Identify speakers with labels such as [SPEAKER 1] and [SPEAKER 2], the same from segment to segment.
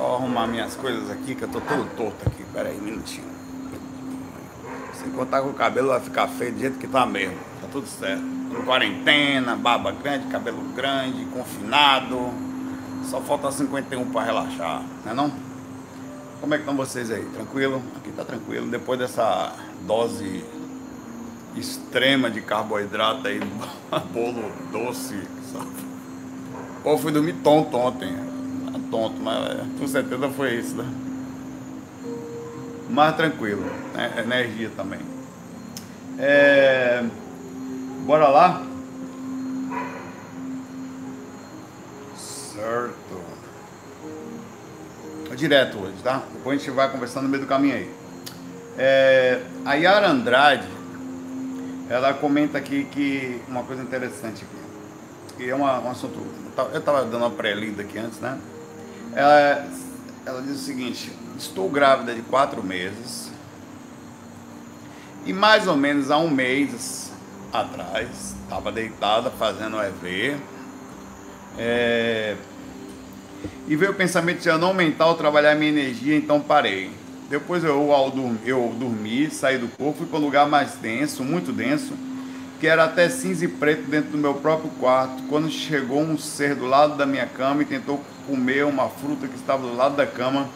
[SPEAKER 1] eu arrumar minhas coisas aqui, que eu tô todo torto aqui. Pera aí, um minutinho. Se contar com o cabelo vai ficar feio do jeito que tá mesmo. Tá tudo certo. Em quarentena, barba grande, cabelo grande, confinado. Só falta 51 para relaxar, não é não? Como é que estão vocês aí? Tranquilo? Aqui tá tranquilo. Depois dessa dose extrema de carboidrato aí, bolo doce, sabe? Pô, fui dormir tonto ontem. Tonto, mas é, com certeza foi isso, né? Mais tranquilo, né? Energia também. É... Bora lá? Certo. Direto hoje, tá? Depois a gente vai conversando no meio do caminho aí. É... A Yara Andrade, ela comenta aqui que uma coisa interessante aqui que é um assunto. Eu estava dando uma pré-lida aqui antes, né? Ela, ela diz o seguinte: estou grávida de quatro meses e mais ou menos há um mês atrás estava deitada fazendo EV é, e veio o pensamento de eu não aumentar ou trabalhar minha energia, então parei. Depois eu, ao dormir, eu dormi, saí do corpo, fui para um lugar mais denso, muito denso que era até cinza e preto dentro do meu próprio quarto, quando chegou um ser do lado da minha cama e tentou comer uma fruta que estava do lado da cama.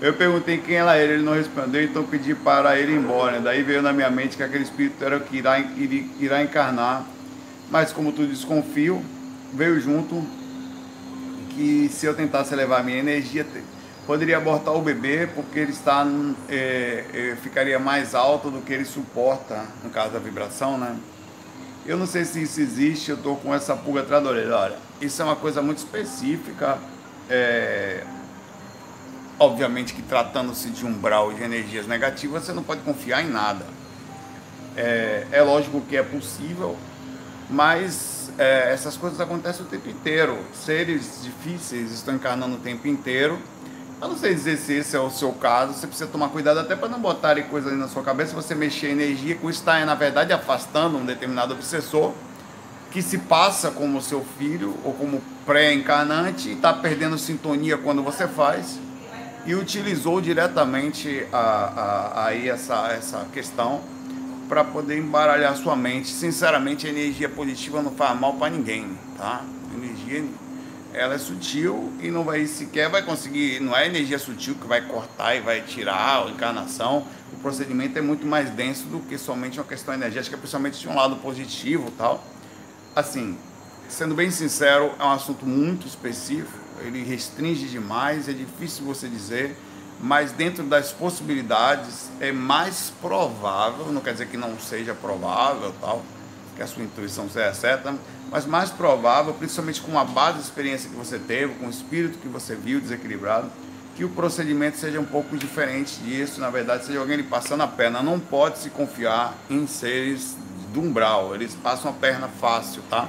[SPEAKER 1] Eu perguntei quem era ele, ele não respondeu, então pedi para ele ir embora. Daí veio na minha mente que aquele espírito era o que irá, irá encarnar, mas como tu desconfio, veio junto que se eu tentasse levar minha energia, poderia abortar o bebê, porque ele está é, ficaria mais alto do que ele suporta, no caso da vibração, né? Eu não sei se isso existe, eu estou com essa pulga atrás da orelha. Olha, isso é uma coisa muito específica. É... Obviamente que tratando-se de umbral de energias negativas, você não pode confiar em nada. É, é lógico que é possível, mas é, essas coisas acontecem o tempo inteiro. Seres difíceis estão encarnando o tempo inteiro eu não sei dizer se esse é o seu caso, você precisa tomar cuidado até para não botarem coisas na sua cabeça, você mexer energia, com isso está, na verdade, afastando um determinado obsessor que se passa como seu filho ou como pré-encarnante e está perdendo sintonia quando você faz e utilizou diretamente a, a, aí essa, essa questão para poder embaralhar sua mente. Sinceramente, a energia positiva não faz mal para ninguém, tá? Energia ela é sutil e não vai sequer vai conseguir, não é energia sutil que vai cortar e vai tirar a encarnação. O procedimento é muito mais denso do que somente uma questão energética, principalmente de um lado positivo, tal. Assim, sendo bem sincero, é um assunto muito específico, ele restringe demais, é difícil você dizer, mas dentro das possibilidades é mais provável, não quer dizer que não seja provável, tal, que a sua intuição seja certa, mas mais provável, principalmente com a base de experiência que você teve, com o espírito que você viu desequilibrado, que o procedimento seja um pouco diferente disso, na verdade, seja alguém lhe passando a perna. Não pode se confiar em seres do umbral, eles passam a perna fácil, tá?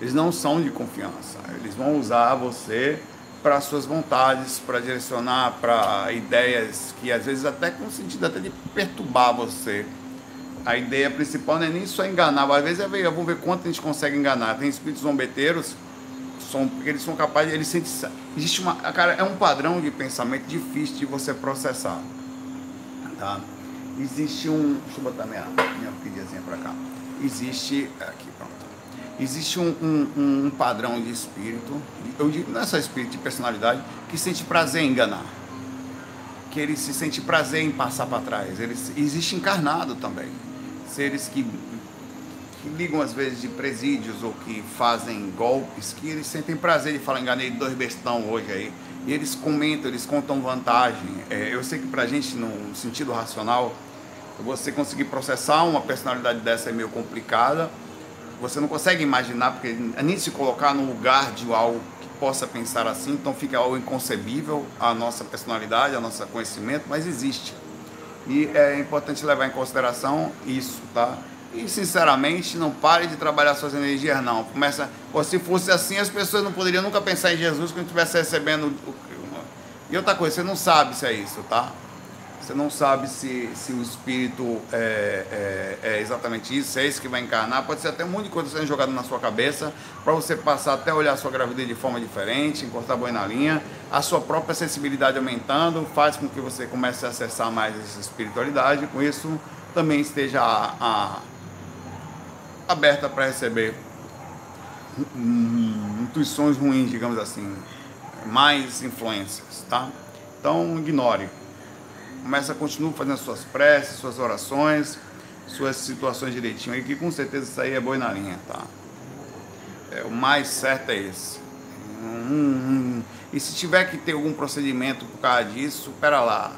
[SPEAKER 1] Eles não são de confiança, eles vão usar você para suas vontades, para direcionar para ideias que às vezes até com sentido até de perturbar você a ideia principal não é nem só enganar, às vezes é ver, vamos ver quanto a gente consegue enganar. Tem espíritos zombeteiros, são, eles são capazes, eles sentem, existe uma, cara, é um padrão de pensamento difícil de você processar, tá? Existe um, deixa eu botar minha, minha para cá. Existe, aqui pronto. Existe um, um, um padrão de espírito, eu digo, não é só espírito de personalidade, que sente prazer em enganar que ele se sente prazer em passar para trás. Ele existe encarnado também seres que, que ligam às vezes de presídios ou que fazem golpes, que eles sentem prazer de falar, enganei dois bestão hoje aí. E eles comentam, eles contam vantagem. É, eu sei que pra gente, no sentido racional, você conseguir processar uma personalidade dessa é meio complicada. Você não consegue imaginar, porque nem se colocar no lugar de algo que possa pensar assim, então fica algo inconcebível a nossa personalidade, a nosso conhecimento, mas existe. E é importante levar em consideração isso, tá? E sinceramente, não pare de trabalhar suas energias, não. Começa, ou se fosse assim, as pessoas não poderiam nunca pensar em Jesus quando estivesse recebendo. E outra coisa, você não sabe se é isso, tá? Você não sabe se, se o espírito é, é, é, exatamente isso, é isso que vai encarnar. Pode ser até um monte de coisa sendo jogada na sua cabeça para você passar até olhar a sua gravidez de forma diferente, encostar boi na linha. A sua própria sensibilidade aumentando faz com que você comece a acessar mais essa espiritualidade. Com isso, também esteja a, a, aberta para receber hum, intuições ruins, digamos assim, mais influências, tá? Então, ignore começa, continua fazendo suas preces, suas orações, suas situações direitinho aí, que com certeza isso aí é boi na linha, tá? É, o mais certo é esse. Hum, hum. E se tiver que ter algum procedimento por causa disso, pera lá.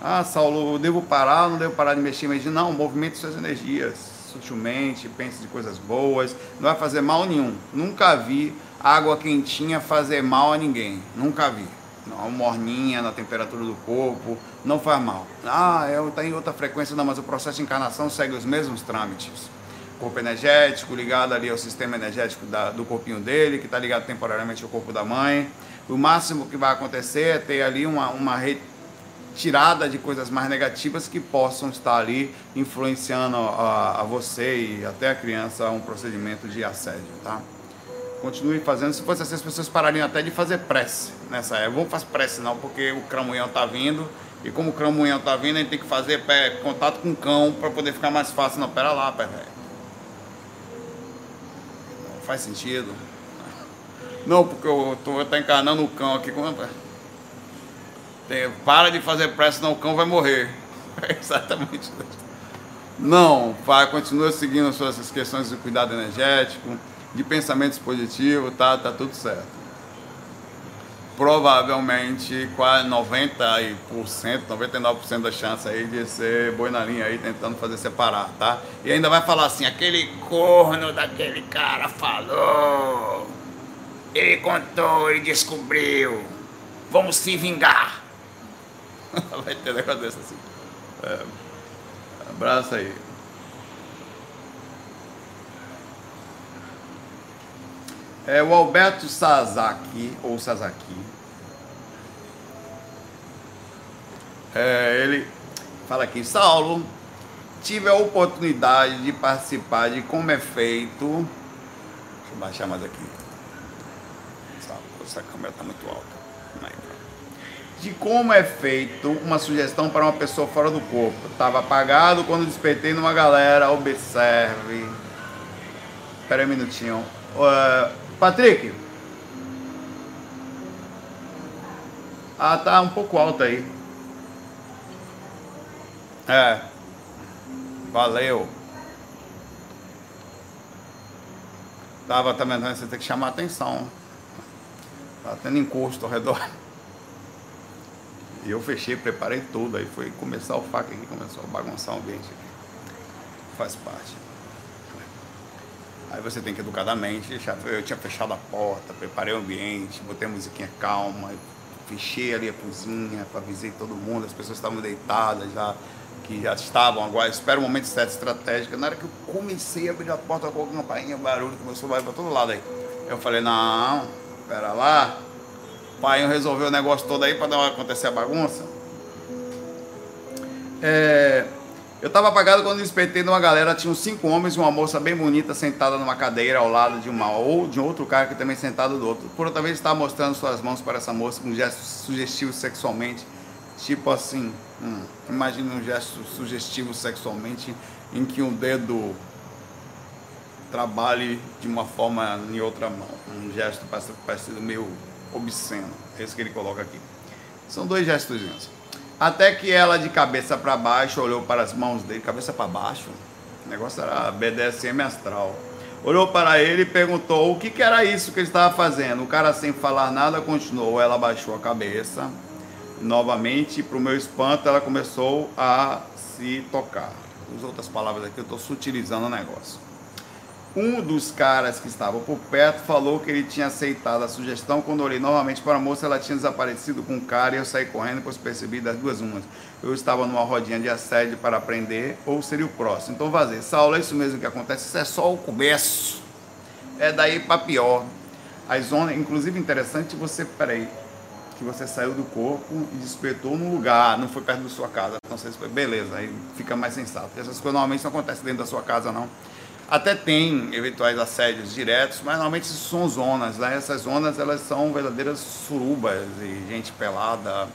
[SPEAKER 1] Ah, Saulo, eu devo parar, não devo parar de mexer, mas não, movimente suas energias sutilmente, pense de coisas boas, não vai fazer mal nenhum. Nunca vi água quentinha fazer mal a ninguém, nunca vi uma morninha na temperatura do corpo, não faz mal. Ah, eu tenho outra frequência, não, mas o processo de encarnação segue os mesmos trâmites. Corpo energético ligado ali ao sistema energético da, do corpinho dele, que está ligado temporariamente ao corpo da mãe. O máximo que vai acontecer é ter ali uma, uma retirada de coisas mais negativas que possam estar ali influenciando a, a você e até a criança um procedimento de assédio, tá? Continue fazendo. Se fosse assim, as pessoas parariam até de fazer prece nessa época. Vamos fazer prece não, porque o cramunhão está vindo. E como o cramunhão está vindo, a gente tem que fazer pé, contato com o cão para poder ficar mais fácil. Não, pera lá, pé velho. Não faz sentido. Não, porque eu estou tá encarnando o cão aqui. Como é? Tem, para de fazer prece, senão o cão vai morrer. É exatamente. Não, pai, continua seguindo suas questões de cuidado energético de pensamentos positivos, tá, tá tudo certo. Provavelmente quase 90%, 99% da chance aí de ser boi na linha aí tentando fazer separar, tá? E ainda vai falar assim, aquele corno daquele cara falou, ele contou, ele descobriu, vamos se vingar. vai ter negócio desse assim. É, abraço aí. É o Alberto Sasaki, ou Sasaki. É, ele fala aqui, Saulo, tive a oportunidade de participar de como é feito. Deixa eu baixar mais aqui. Essa câmera está muito alta. De como é feito uma sugestão para uma pessoa fora do corpo. Estava apagado quando despertei numa galera. Observe. Espera um minutinho. Uh, Patrick. Ah, tá um pouco alto aí. É. Valeu. Tava também, você tem que chamar atenção. Tá tendo encosto ao redor. E eu fechei, preparei tudo. Aí foi começar o faca aqui, começou a bagunçar o ambiente aqui. Faz parte. Aí você tem que educadamente, eu tinha fechado a porta, preparei o ambiente, botei a musiquinha calma, fechei ali a cozinha, avisei todo mundo, as pessoas estavam deitadas já, que já estavam agora, espera o momento certo estratégico. Na hora que eu comecei a abrir a porta com a campainha, barulho começou a para todo lado aí. Eu falei, não, espera lá. O pai resolveu o negócio todo aí para não acontecer a bagunça. É, eu estava apagado quando despertei de uma galera, tinham cinco homens e uma moça bem bonita sentada numa cadeira ao lado de uma ou de outro cara que também sentado do outro. Por outra vez estava mostrando suas mãos para essa moça com gestos sugestivos sexualmente, tipo assim, hum, imagine um gesto sugestivo sexualmente em que um dedo trabalhe de uma forma em outra mão, um gesto parecido meio obsceno. É isso que ele coloca aqui. São dois gestos. Até que ela, de cabeça para baixo, olhou para as mãos dele, cabeça para baixo. O negócio era BDSM astral. Olhou para ele e perguntou o que, que era isso que ele estava fazendo. O cara, sem falar nada, continuou. Ela baixou a cabeça. Novamente, para o meu espanto, ela começou a se tocar. As outras palavras aqui, eu estou sutilizando o negócio. Um dos caras que estava por perto falou que ele tinha aceitado a sugestão. Quando olhei novamente para a moça, ela tinha desaparecido com o cara e eu saí correndo, pois percebi das duas umas. Eu estava numa rodinha de assédio para aprender, ou seria o próximo. Então vazei. Saulo, é isso mesmo que acontece, isso é só o começo. É daí para pior. As zonas, inclusive interessante você, peraí, que você saiu do corpo e despertou num lugar, não foi perto da sua casa. Então você beleza, aí fica mais sensato. Essas coisas normalmente não acontecem dentro da sua casa, não. Até tem eventuais assédios diretos, mas normalmente são zonas. Né? Essas zonas elas são verdadeiras surubas e gente pelada.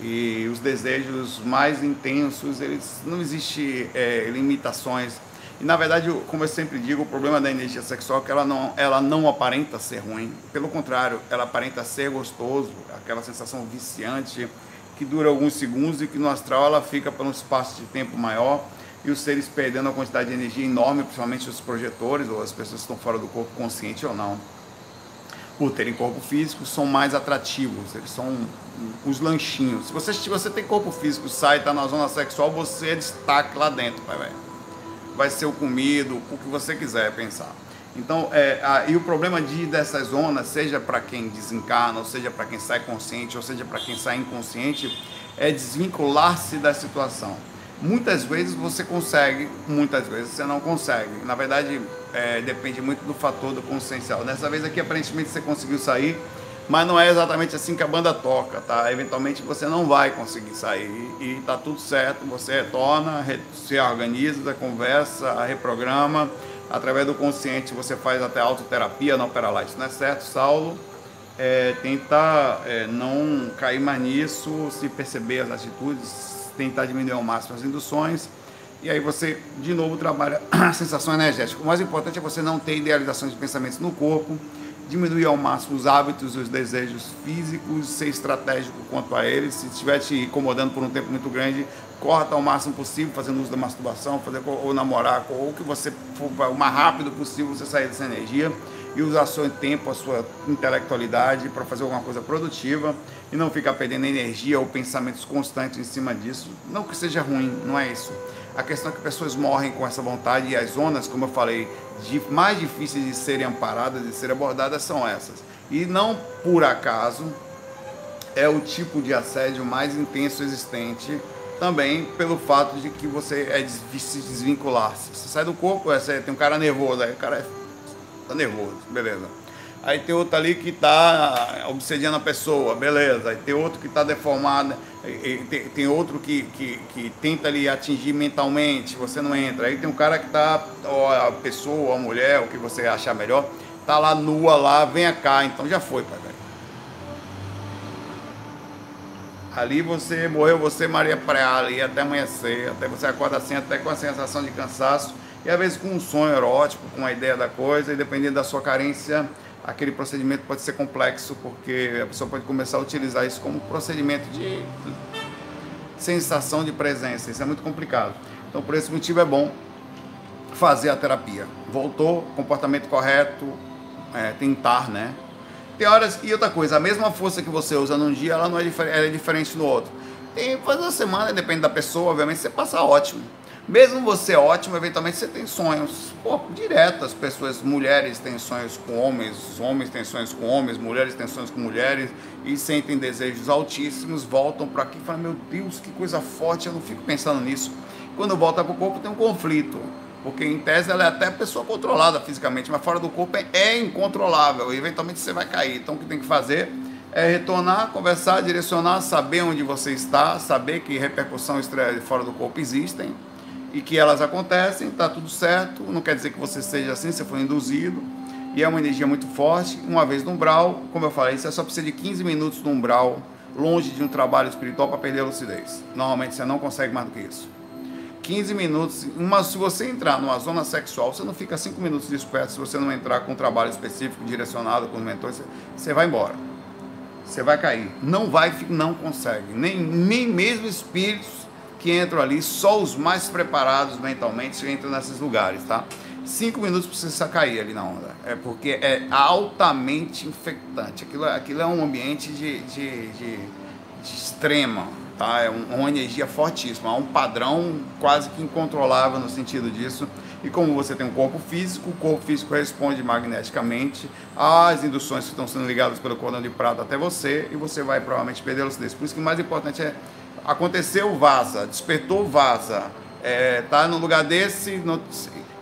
[SPEAKER 1] E os desejos mais intensos, eles não existe é, limitações. E na verdade, como eu sempre digo, o problema da energia sexual é que ela não, ela não aparenta ser ruim. Pelo contrário, ela aparenta ser gostoso, aquela sensação viciante que dura alguns segundos e que no astral ela fica por um espaço de tempo maior e os seres perdendo a quantidade de energia enorme, principalmente os projetores ou as pessoas que estão fora do corpo, consciente ou não, por terem corpo físico, são mais atrativos, eles são os lanchinhos. Se você, se você tem corpo físico, sai, está na zona sexual, você é destaque lá dentro, vai, vai. vai ser o comido, o que você quiser pensar. Então, é, a, e o problema de dessas zonas, seja para quem desencarna, ou seja para quem sai consciente, ou seja para quem sai inconsciente, é desvincular-se da situação. Muitas vezes você consegue, muitas vezes você não consegue. Na verdade, é, depende muito do fator do consciencial. Dessa vez aqui, aparentemente, você conseguiu sair, mas não é exatamente assim que a banda toca, tá? Eventualmente você não vai conseguir sair e tá tudo certo. Você retorna, se organiza, conversa, reprograma. Através do consciente você faz até autoterapia na Opera Light, não é certo, Saulo? É, tentar é, não cair mais nisso, se perceber as atitudes, tentar diminuir ao máximo as induções. E aí você, de novo, trabalha a sensação energética. O mais importante é você não ter idealizações de pensamentos no corpo, diminuir ao máximo os hábitos e os desejos físicos, ser estratégico quanto a eles. Se estiver te incomodando por um tempo muito grande, corta ao máximo possível, fazendo uso da masturbação, fazer ou namorar, ou que você for o mais rápido possível você sair dessa energia e usar seu tempo, a sua intelectualidade para fazer alguma coisa produtiva e não ficar perdendo energia ou pensamentos constantes em cima disso. Não que seja ruim, não é isso. A questão é que pessoas morrem com essa vontade e as zonas, como eu falei, de, mais difíceis de serem amparadas, de serem abordadas são essas. E não por acaso é o tipo de assédio mais intenso existente, também pelo fato de que você é difícil desvincular-se. Você sai do corpo, você tem um cara nervoso, aí o cara é, tá nervoso, beleza Aí tem outro ali que está obsediando a pessoa, beleza. Aí tem outro que está deformado, tem, tem, outro que, que, que, tenta ali atingir mentalmente, você não entra. Aí tem um cara que está, a pessoa, a mulher, o que você achar melhor, tá lá nua lá, venha cá, então já foi, pai velho. Ali você morreu, você Maria Praia, ali até amanhecer, até você acorda assim, até com a sensação de cansaço, e às vezes com um sonho erótico, com a ideia da coisa, e dependendo da sua carência aquele procedimento pode ser complexo, porque a pessoa pode começar a utilizar isso como procedimento de sensação de presença. Isso é muito complicado. Então, por esse motivo, é bom fazer a terapia. Voltou, comportamento correto, é, tentar, né? Tem horas. E outra coisa, a mesma força que você usa num dia, ela não é, difer ela é diferente no outro. Tem fazer uma semana, depende da pessoa, obviamente, você passa ótimo. Mesmo você ótimo, eventualmente você tem sonhos. Pô, direto, as pessoas, mulheres têm sonhos com homens, homens têm sonhos com homens, mulheres têm sonhos com mulheres e sentem desejos altíssimos, voltam para aqui e falam: Meu Deus, que coisa forte, eu não fico pensando nisso. Quando volta para o corpo, tem um conflito. Porque em tese ela é até pessoa controlada fisicamente, mas fora do corpo é, é incontrolável. E eventualmente você vai cair. Então o que tem que fazer é retornar, conversar, direcionar, saber onde você está, saber que repercussão fora do corpo existem e que elas acontecem, está tudo certo, não quer dizer que você seja assim, você foi induzido, e é uma energia muito forte, uma vez no umbral, como eu falei, você só precisa de 15 minutos no umbral, longe de um trabalho espiritual para perder a lucidez. Normalmente você não consegue mais do que isso. 15 minutos, mas se você entrar numa zona sexual, você não fica 5 minutos desperto se você não entrar com um trabalho específico, direcionado com o mentor, você, você vai embora. Você vai cair. Não vai, não consegue. Nem, nem mesmo espíritos que entram ali, só os mais preparados mentalmente entram nesses lugares, tá? Cinco minutos para você cair ali na onda. É porque é altamente infectante. Aquilo, aquilo é um ambiente de, de, de, de extrema, tá? É um, uma energia fortíssima. Há um padrão quase que incontrolável no sentido disso. E como você tem um corpo físico, o corpo físico responde magneticamente às induções que estão sendo ligadas pelo cordão de prata até você e você vai provavelmente perder a lucidez. Por isso que o mais importante é aconteceu, vaza, despertou, vaza. É, tá no lugar desse, no,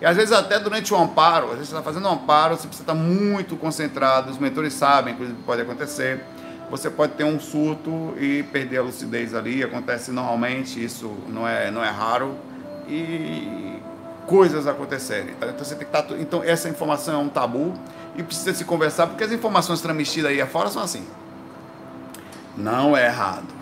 [SPEAKER 1] e às vezes até durante o amparo, às vezes você está fazendo um amparo, você precisa estar muito concentrado, os mentores sabem que pode acontecer. você pode ter um surto e perder a lucidez ali. Acontece normalmente, isso não é, não é raro. E coisas acontecerem. Tá? Então você tem que estar. Tá então essa informação é um tabu e precisa se conversar, porque as informações transmitidas aí afora são assim. Não é errado.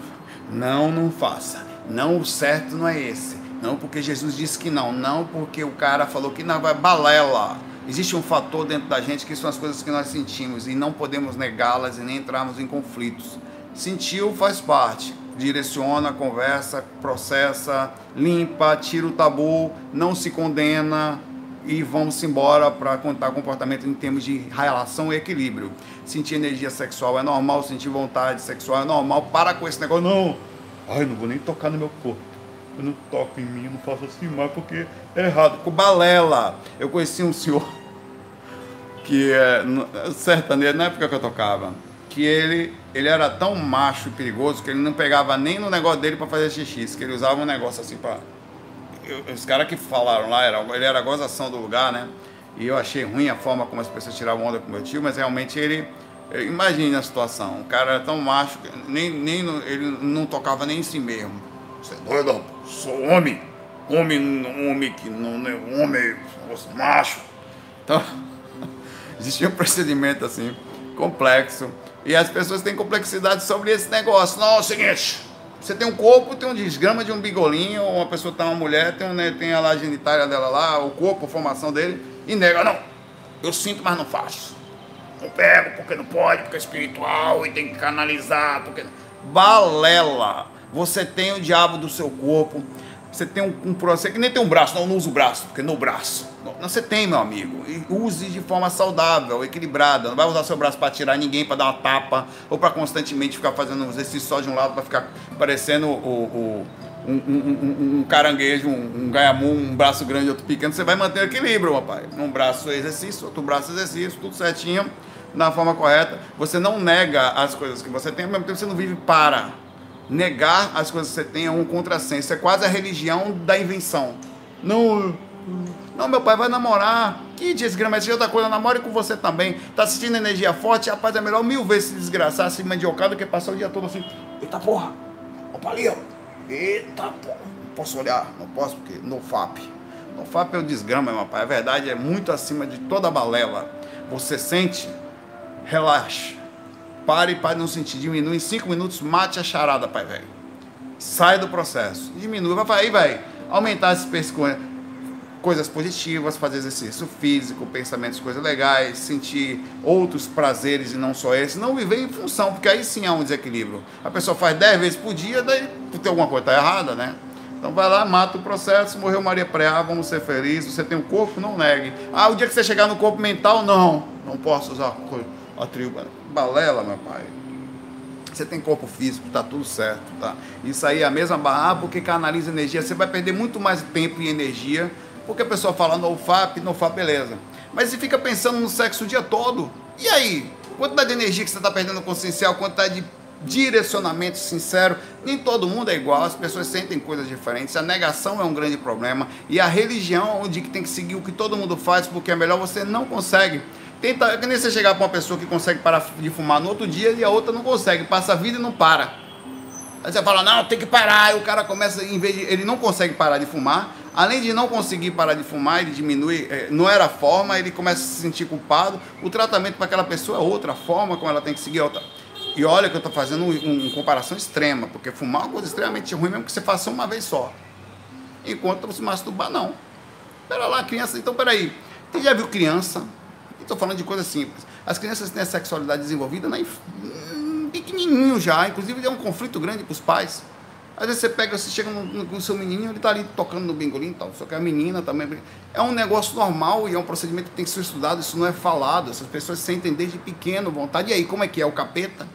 [SPEAKER 1] Não, não faça. Não, o certo não é esse. Não porque Jesus disse que não. Não porque o cara falou que não, vai balela. Existe um fator dentro da gente que são as coisas que nós sentimos e não podemos negá-las e nem entrarmos em conflitos. Sentiu faz parte. Direciona, conversa, processa, limpa, tira o tabu, não se condena e vamos embora para contar comportamento em termos de relação e equilíbrio. Sentir energia sexual é normal, sentir vontade sexual é normal. Para com esse negócio, não. Ai, não vou nem tocar no meu corpo eu não toco em mim, eu não faço assim mais porque é errado. Com balela. Eu conheci um senhor que é sertanejo, na época que eu tocava, que ele, ele era tão macho e perigoso que ele não pegava nem no negócio dele para fazer xixi, que ele usava um negócio assim para os caras que falaram lá, era, ele era a gozação do lugar, né? E eu achei ruim a forma como as pessoas tiravam onda com meu tio, mas realmente ele. Imagine a situação, o cara era tão macho que nem, nem ele não tocava nem em si mesmo. Você é doido? Sou homem. Homem, homem que não é homem, macho. Então, existia um procedimento assim, complexo. E as pessoas têm complexidade sobre esse negócio. Não, é o seguinte, você tem um corpo, tem um desgrama de um bigolinho, ou uma pessoa tem uma mulher, tem, né, tem a lá genitália dela lá, o corpo, a formação dele, e nega, não, eu sinto, mas não faço. Não pego porque não pode, porque é espiritual e tem que canalizar, porque. Balela! Você tem o diabo do seu corpo, você tem um, um você que nem tem um braço, não, não usa o braço, porque no braço. Não, você tem, meu amigo. E use de forma saudável, equilibrada. Não vai usar seu braço para tirar ninguém, para dar uma tapa, ou para constantemente ficar fazendo um exercício só de um lado, para ficar parecendo o, o um, um, um, caranguejo, um, um um braço grande, outro pequeno. Você vai manter o equilíbrio, rapaz. Um braço exercício, outro braço exercício, tudo certinho, na forma correta. Você não nega as coisas que você tem, ao mesmo tempo você não vive para negar as coisas que você tem é um contrassenso. É quase a religião da invenção. Não, não, meu pai vai namorar. Que desgraça, de outra coisa, namore com você também. Tá assistindo energia forte, rapaz, é melhor mil vezes se desgraçar, se mandiocar do que passar o dia todo assim. Eita porra, opa ali, ó. Eita porra. Não posso olhar, não posso porque no FAP. No FAP é o desgrama, meu pai. A verdade é muito acima de toda balela. Você sente, relaxa Pare para não sentir. Diminui em 5 minutos, mate a charada, pai velho. Sai do processo. Diminui, vai aí, vai. Aumentar esses pescoços coisas positivas, fazer exercício físico, pensamentos, coisas legais, sentir outros prazeres e não só esse, não viver em função, porque aí sim há um desequilíbrio. A pessoa faz 10 vezes por dia, daí tem alguma coisa tá errada, né? Então vai lá, mata o processo, morreu Maria Preá, vamos ser felizes, você tem um corpo, não negue. Ah, o dia que você chegar no corpo mental, não, não posso usar a tribo balela, meu pai. Você tem corpo físico, tá tudo certo, tá? Isso aí é a mesma barra, porque canaliza energia. Você vai perder muito mais tempo e energia, porque a pessoa fala no FAP, no FAP, beleza. Mas você fica pensando no sexo o dia todo. E aí? Quantidade de energia que você está perdendo consciencial, quantidade de direcionamento sincero. Nem todo mundo é igual, as pessoas sentem coisas diferentes. A negação é um grande problema. E a religião, onde tem que seguir o que todo mundo faz, porque é melhor, você não consegue. Tenta, é que nem você chegar para uma pessoa que consegue parar de fumar no outro dia e a outra não consegue, passa a vida e não para. Aí você fala, não, tem que parar. E o cara começa, em vez de. Ele não consegue parar de fumar. Além de não conseguir parar de fumar, ele diminui, é, não era a forma, ele começa a se sentir culpado. O tratamento para aquela pessoa é outra forma, como ela tem que seguir outra. E olha que eu estou fazendo uma um, um comparação extrema, porque fumar é uma coisa extremamente ruim, mesmo que você faça uma vez só. Enquanto você masturbar, não. Pera lá, criança, então peraí. Você já viu criança Estou falando de coisas simples. As crianças têm a sexualidade desenvolvida na hum, pequenininho já, inclusive é um conflito grande para os pais. Às vezes você pega, você chega com o seu menininho, ele está ali tocando no bingolim e tal, só que a menina também. É um negócio normal e é um procedimento que tem que ser estudado, isso não é falado. Essas pessoas sentem desde pequeno vontade. E aí, como é que é? O capeta?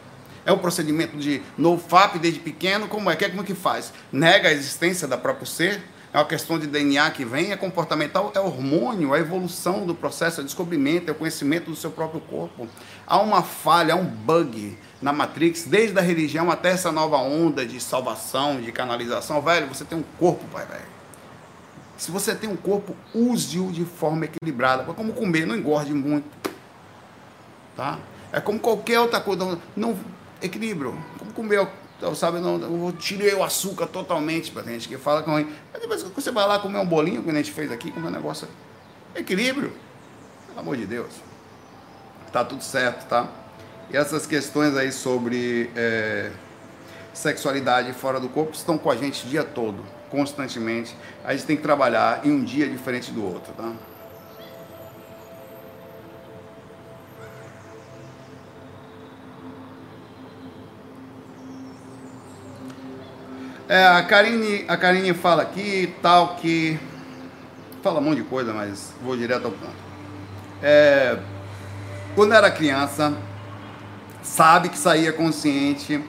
[SPEAKER 1] É o procedimento de no FAP desde pequeno? Como é? Como é que faz? Nega a existência da próprio ser? É uma questão de DNA que vem, é comportamental, é hormônio, é a evolução do processo, é descobrimento, é o conhecimento do seu próprio corpo. Há uma falha, há um bug na Matrix, desde a religião até essa nova onda de salvação, de canalização. Velho, você tem um corpo, pai, velho. Se você tem um corpo, use-o de forma equilibrada. É como comer, não engorde muito. Tá? É como qualquer outra coisa. Não, equilíbrio. Como comer, então, sabe, não, eu tirei o açúcar totalmente, para gente que fala com ele. Mas depois você vai lá comer um bolinho que a gente fez aqui, comer um negócio. Equilíbrio. Pelo amor de Deus. Tá tudo certo, tá? E essas questões aí sobre é, sexualidade fora do corpo estão com a gente o dia todo, constantemente. A gente tem que trabalhar em um dia diferente do outro, tá? É, a, Karine, a Karine fala aqui tal que. Fala um monte de coisa, mas vou direto ao ponto. É, quando era criança, sabe que saía consciente,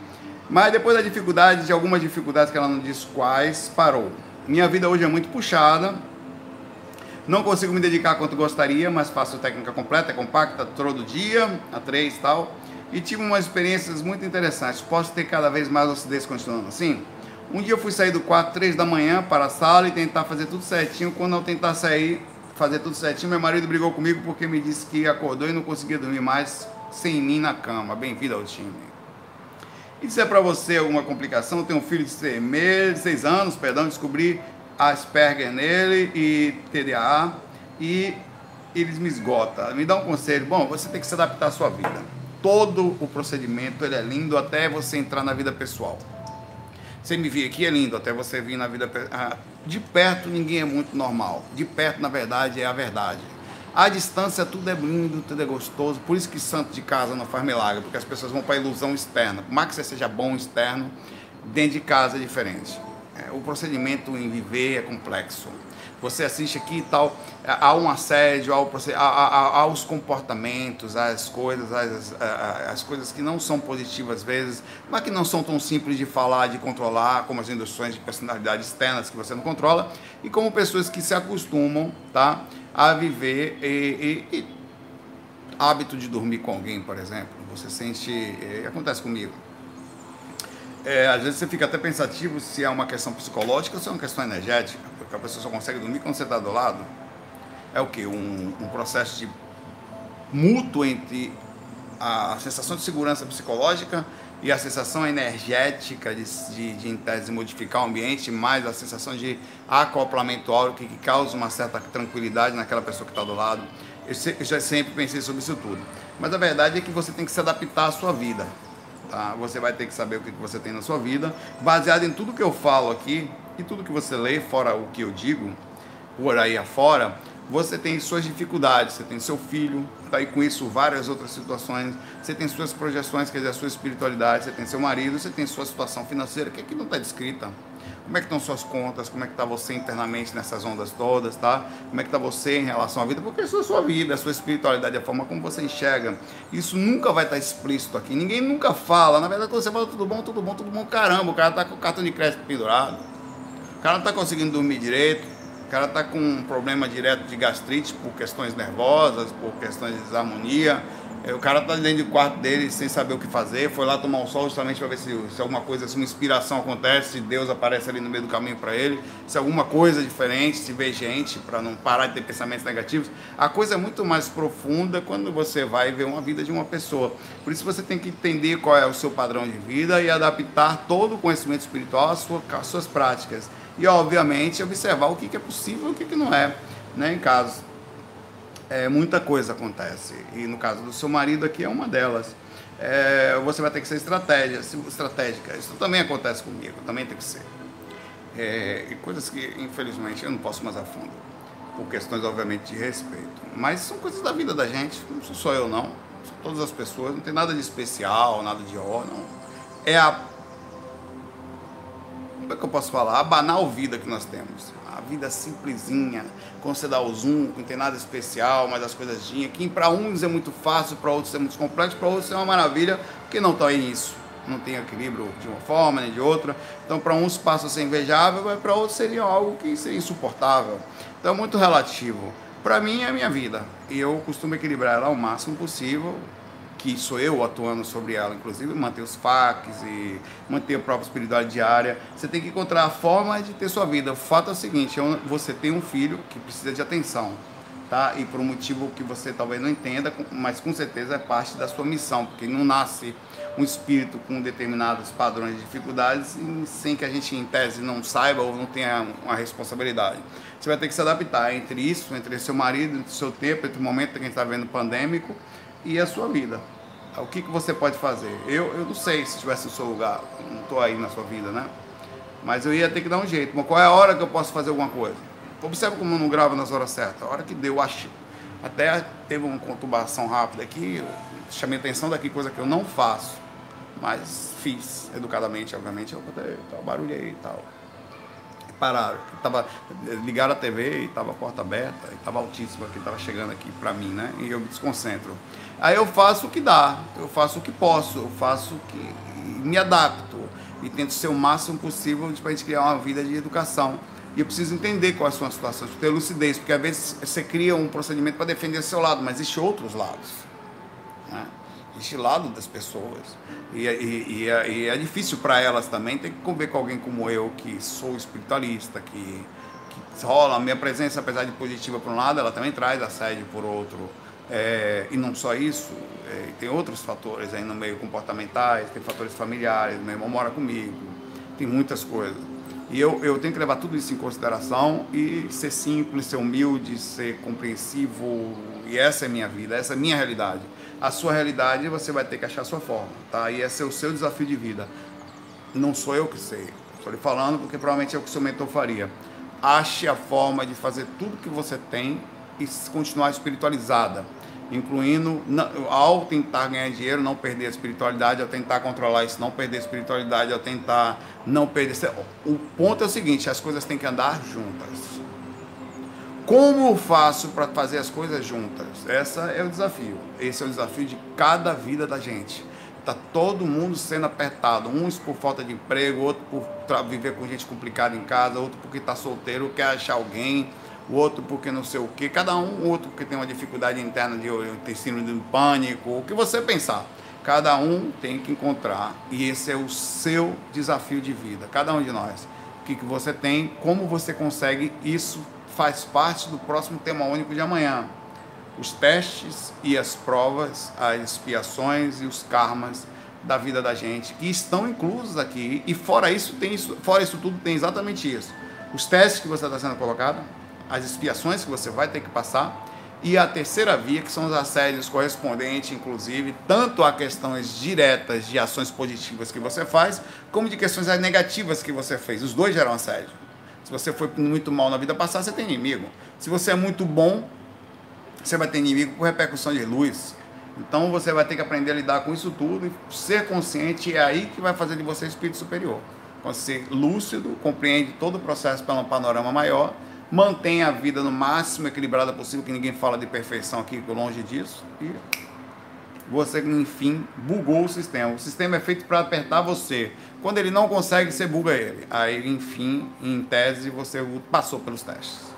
[SPEAKER 1] mas depois da dificuldade, de algumas dificuldades que ela não diz quais, parou. Minha vida hoje é muito puxada, não consigo me dedicar quanto gostaria, mas faço técnica completa, é compacta, todo dia, a três e tal. E tive umas experiências muito interessantes. Posso ter cada vez mais lucidez continuando assim? Um dia eu fui sair do quarto três da manhã para a sala e tentar fazer tudo certinho. Quando eu tentar sair, fazer tudo certinho, meu marido brigou comigo porque me disse que acordou e não conseguia dormir mais sem mim na cama. Bem-vindo ao time. E se é para você alguma complicação, eu tenho um filho de seis, meses, seis anos, perdão, descobri Asperger nele e TDAH e eles me esgotam. Me dá um conselho. Bom, você tem que se adaptar à sua vida. Todo o procedimento ele é lindo até você entrar na vida pessoal. Você me vir aqui é lindo, até você vir na vida. Ah, de perto ninguém é muito normal. De perto, na verdade, é a verdade. À distância tudo é lindo, tudo é gostoso. Por isso que santo de casa não faz milagre, porque as pessoas vão para a ilusão externa. Por mais que você seja bom externo, dentro de casa é diferente. O procedimento em viver é complexo você assiste aqui e tal, há um assédio, há, há, há, os comportamentos, as coisas, as, as coisas que não são positivas às vezes, mas que não são tão simples de falar, de controlar, como as induções de personalidade externas que você não controla, e como pessoas que se acostumam tá, a viver e, e, e hábito de dormir com alguém, por exemplo. Você sente. Acontece comigo. É, às vezes você fica até pensativo se é uma questão psicológica ou se é uma questão energética que a pessoa só consegue dormir quando você está do lado, é o que? Um, um, processo de mútuo entre a sensação de segurança psicológica e a sensação energética de, de, de, de modificar o ambiente, mais a sensação de acoplamento áureo que, que causa uma certa tranquilidade naquela pessoa que está do lado. Eu, se, eu já sempre pensei sobre isso tudo. Mas a verdade é que você tem que se adaptar à sua vida. Tá? Você vai ter que saber o que você tem na sua vida. Baseado em tudo que eu falo aqui, e tudo que você lê, fora o que eu digo, por aí afora, você tem suas dificuldades, você tem seu filho, tá aí com isso várias outras situações, você tem suas projeções, quer dizer, a sua espiritualidade, você tem seu marido, você tem sua situação financeira, que aqui não está descrita. Como é que estão suas contas, como é que está você internamente nessas ondas todas, tá? Como é que está você em relação à vida, porque isso é a sua vida, a sua espiritualidade, a forma como você enxerga. Isso nunca vai estar tá explícito aqui, ninguém nunca fala. Na verdade, quando você fala tudo bom, tudo bom, tudo bom, caramba, o cara está com o cartão de crédito pendurado cara não está conseguindo dormir direito, o cara está com um problema direto de gastrite por questões nervosas, por questões de desarmonia. É, o cara está dentro do quarto dele sem saber o que fazer, foi lá tomar um sol justamente para ver se, se alguma coisa, se uma inspiração acontece, se Deus aparece ali no meio do caminho para ele, se alguma coisa diferente, se vê gente, para não parar de ter pensamentos negativos. A coisa é muito mais profunda quando você vai ver uma vida de uma pessoa. Por isso você tem que entender qual é o seu padrão de vida e adaptar todo o conhecimento espiritual às, suas, às suas práticas e, obviamente, observar o que, é possível e o que, que não é, né, em casos. É, muita coisa acontece, e no caso do seu marido aqui é uma delas. É, você vai ter que ser estratégia, estratégica. Isso também acontece comigo, também tem que ser. É, e coisas que, infelizmente, eu não posso mais a fundo, por questões, obviamente, de respeito. Mas são coisas da vida da gente, não sou só eu, não. São todas as pessoas, não tem nada de especial, nada de ó, não. É a como é que eu posso falar? A banal vida que nós temos. Vida simplesinha, quando você dá o zoom, não tem nada especial, mas as coisas tinham, que para uns é muito fácil, para outros é muito complexo, para outros é uma maravilha, porque não estão em isso. Não tem equilíbrio de uma forma nem de outra. Então, para uns passa a ser invejável, mas para outros seria algo que seria insuportável. Então, é muito relativo. Para mim, é a minha vida. E eu costumo equilibrar ela ao máximo possível que sou eu atuando sobre ela, inclusive manter os facs e manter a própria espiritualidade diária. Você tem que encontrar a forma de ter sua vida. O fato é o seguinte: é você tem um filho que precisa de atenção. tá? E por um motivo que você talvez não entenda, mas com certeza é parte da sua missão, porque não nasce um espírito com determinados padrões de dificuldades sem que a gente, em tese, não saiba ou não tenha uma responsabilidade. Você vai ter que se adaptar entre isso, entre seu marido, entre seu tempo, entre o momento que a gente está vendo pandêmico e a sua vida. O que, que você pode fazer? Eu, eu não sei se estivesse no seu lugar, não estou aí na sua vida, né? Mas eu ia ter que dar um jeito. Mas qual é a hora que eu posso fazer alguma coisa? Observe como eu não gravo nas horas certas. A hora que deu, acho. Até teve uma conturbação rápida aqui, chamei atenção daqui, coisa que eu não faço. Mas fiz, educadamente, obviamente. Eu botei, tá, barulho aí e tal. Pararam. Tava, ligaram a TV e tava a porta aberta, e tava altíssima que tava chegando aqui para mim, né? E eu me desconcentro. Aí eu faço o que dá, eu faço o que posso, eu faço o que. me adapto e tento ser o máximo possível para a gente criar uma vida de educação. E eu preciso entender quais são as situações, ter lucidez, porque às vezes você cria um procedimento para defender seu lado, mas existe outros lados. Né? Existe lado das pessoas. E, e, e, é, e é, difícil para elas também ter que conviver com alguém como eu, que sou espiritualista, que, que rola a minha presença, apesar de positiva por um lado, ela também traz assédio por outro. É, e não só isso, é, tem outros fatores aí no meio comportamentais, tem fatores familiares, meu irmão mora comigo, tem muitas coisas. E eu, eu tenho que levar tudo isso em consideração e ser simples, ser humilde, ser compreensivo. E essa é minha vida, essa é minha realidade. A sua realidade você vai ter que achar a sua forma, tá? E esse é o seu desafio de vida. Não sou eu que sei, estou lhe falando porque provavelmente é o que seu mentor faria. Ache a forma de fazer tudo que você tem e continuar espiritualizada, incluindo ao tentar ganhar dinheiro, não perder a espiritualidade, ao tentar controlar isso, não perder a espiritualidade, ao tentar não perder. O ponto é o seguinte: as coisas têm que andar juntas. Como eu faço para fazer as coisas juntas? Esse é o desafio. Esse é o desafio de cada vida da gente. Tá todo mundo sendo apertado, uns por falta de emprego, outro por viver com gente complicada em casa, outro porque está solteiro, quer achar alguém o outro porque não sei o que, cada um, o outro porque tem uma dificuldade interna de síndrome de pânico, o que você pensar. Cada um tem que encontrar, e esse é o seu desafio de vida, cada um de nós. O que, que você tem, como você consegue, isso faz parte do próximo tema único de amanhã. Os testes e as provas, as expiações e os karmas da vida da gente, que estão inclusos aqui. E fora isso, tem isso, fora isso tudo, tem exatamente isso. Os testes que você está sendo colocado, as expiações que você vai ter que passar, e a terceira via, que são os assédios correspondentes, inclusive, tanto a questões diretas de ações positivas que você faz, como de questões negativas que você fez. Os dois geram assédio. Se você foi muito mal na vida passada, você tem inimigo. Se você é muito bom, você vai ter inimigo por repercussão de luz. Então você vai ter que aprender a lidar com isso tudo e ser consciente é aí que vai fazer de você espírito superior. Quando você lúcido, compreende todo o processo pelo panorama maior mantenha a vida no máximo equilibrada possível, que ninguém fala de perfeição aqui, longe disso. E você, enfim, bugou o sistema. O sistema é feito para apertar você. Quando ele não consegue, você buga ele. Aí, enfim, em tese, você passou pelos testes.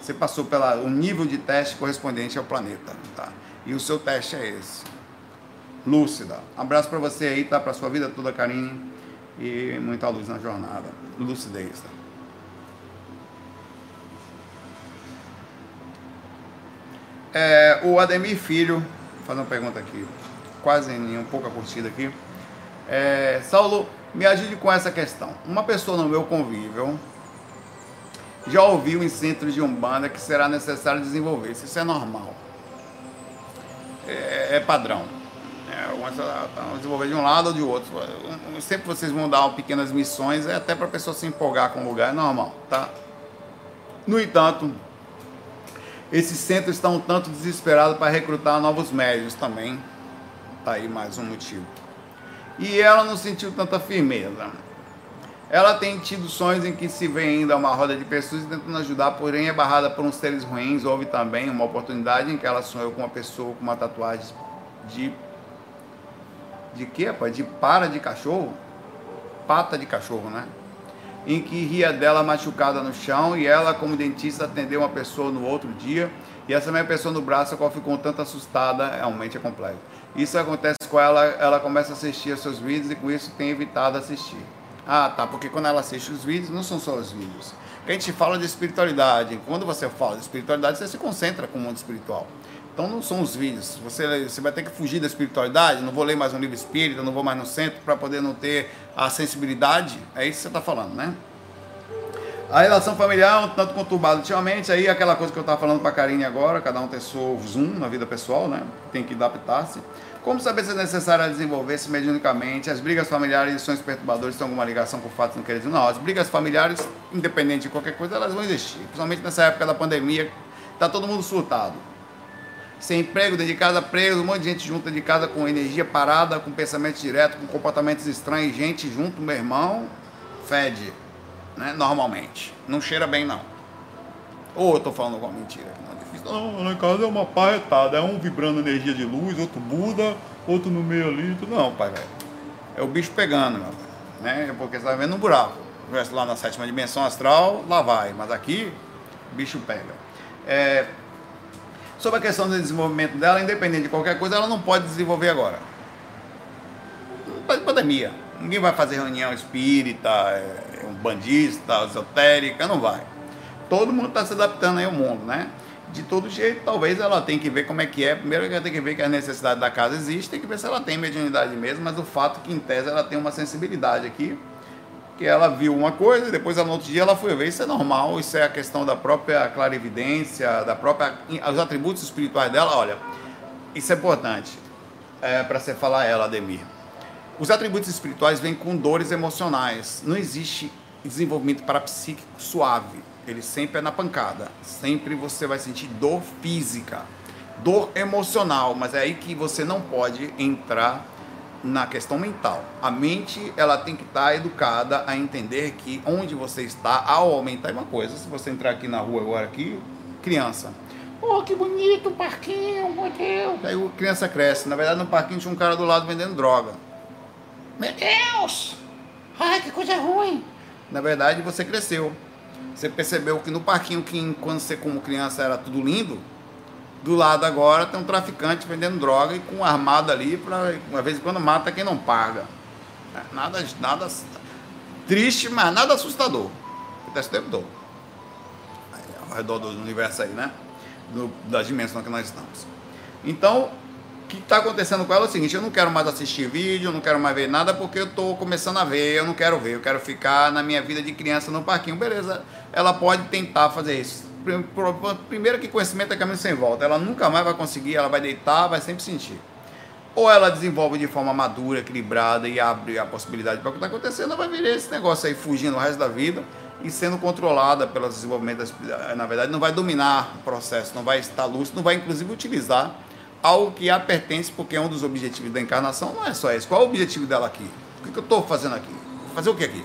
[SPEAKER 1] Você passou pelo nível de teste correspondente ao planeta. Tá? E o seu teste é esse. Lúcida. Abraço para você aí, tá? Para sua vida toda, Karine. E muita luz na jornada. Lucidez, tá? É, o Ademir Filho, vou fazer uma pergunta aqui, quase em um pouco curtida aqui. É, Saulo, me ajude com essa questão. Uma pessoa no meu convívio já ouviu em centros de Umbanda que será necessário desenvolver. Isso é normal. É, é padrão. É, desenvolver de um lado ou de outro. Sempre vocês vão dar pequenas missões, é até para a pessoa se empolgar com o lugar, é normal, tá? No entanto, esse centro está um tanto desesperado para recrutar novos médios também. Tá aí mais um motivo. E ela não sentiu tanta firmeza. Ela tem tido sonhos em que se vê ainda uma roda de pessoas tentando ajudar, porém é barrada por uns seres ruins. Houve também uma oportunidade em que ela sonhou com uma pessoa com uma tatuagem de. De quê, rapaz? De para de cachorro? Pata de cachorro, né? Em que ria dela machucada no chão e ela, como dentista, atendeu uma pessoa no outro dia e essa mesma pessoa no braço, a qual ficou tanto assustada, realmente é complexo. Isso acontece com ela, ela começa a assistir aos seus vídeos e com isso tem evitado assistir. Ah, tá, porque quando ela assiste os vídeos, não são só os vídeos. a gente fala de espiritualidade. Quando você fala de espiritualidade, você se concentra com o mundo espiritual. Então não são os vídeos. Você, você vai ter que fugir da espiritualidade. Não vou ler mais um livro espírita, não vou mais no centro para poder não ter a sensibilidade. É isso que você está falando, né? A relação familiar um tanto conturbada ultimamente, aí aquela coisa que eu estava falando para a Karine agora, cada um tem seu zoom na vida pessoal, né? Tem que adaptar-se. Como saber se é necessário desenvolver-se mediunicamente? As brigas familiares e sonhos perturbadores têm alguma ligação com fatos não queridos? Não, as brigas familiares, independente de qualquer coisa, elas vão existir. Principalmente nessa época da pandemia, tá todo mundo surtado sem emprego, dentro de casa preso, um monte de gente junta de casa com energia parada, com pensamento direto, com comportamentos estranhos, gente junto, meu irmão, fede, né? Normalmente. Não cheira bem, não. Ou eu tô falando alguma mentira? Não é. Não, lá em casa é uma parretada, é um vibrando energia de luz, outro Buda, outro no meio ali. Não, pai, velho. É o bicho pegando, meu né? Porque você tá vendo um buraco. Se lá na sétima dimensão astral, lá vai. Mas aqui, bicho pega. É, sobre a questão do desenvolvimento dela, independente de qualquer coisa, ela não pode desenvolver agora. Pandemia. Ninguém vai fazer reunião espírita, é, bandista, esotérica, não vai. Todo mundo está se adaptando aí ao mundo, né? De todo jeito, talvez ela tenha que ver como é que é. Primeiro ela tem que ver que a necessidade da casa existe, tem que ver se ela tem mediunidade mesmo, mas o fato que em tese ela tem uma sensibilidade aqui que ela viu uma coisa e depois no outro dia ela foi ver. Isso é normal, isso é a questão da própria clarividência, da própria os atributos espirituais dela. Olha, isso é importante é, para você falar ela, Ademir. Os atributos espirituais vêm com dores emocionais. Não existe desenvolvimento parapsíquico suave. Ele sempre é na pancada. Sempre você vai sentir dor física, dor emocional, mas é aí que você não pode entrar na questão mental. A mente ela tem que estar tá educada a entender que onde você está, ao aumentar uma coisa, se você entrar aqui na rua agora aqui, criança. Oh, que bonito, um parquinho, meu Deus. Aí a criança cresce. Na verdade, no parquinho tinha um cara do lado vendendo droga. Meu Deus! Ai, que coisa ruim! Na verdade, você cresceu. Você percebeu que no parquinho, que quando você como criança era tudo lindo, do lado agora tem um traficante vendendo droga e com um armado ali para uma vez em quando mata quem não paga. É, nada, nada triste, mas nada assustador. Acontece tempo. Ao redor do universo aí, né? Do, da dimensão que nós estamos. Então, o que está acontecendo com ela é o seguinte: eu não quero mais assistir vídeo, eu não quero mais ver nada porque eu estou começando a ver, eu não quero ver, eu quero ficar na minha vida de criança no parquinho. Beleza, ela pode tentar fazer isso primeiro que conhecimento é caminho sem volta. Ela nunca mais vai conseguir, ela vai deitar, vai sempre sentir. Ou ela desenvolve de forma madura, equilibrada e abre a possibilidade para o que está acontecendo, ela vai vir esse negócio aí fugindo o resto da vida e sendo controlada pelo desenvolvimento, das, na verdade, não vai dominar o processo, não vai estar lúcido, não vai inclusive utilizar algo que a pertence, porque é um dos objetivos da encarnação não é só esse. Qual é o objetivo dela aqui? O que eu estou fazendo aqui? Fazer o que aqui?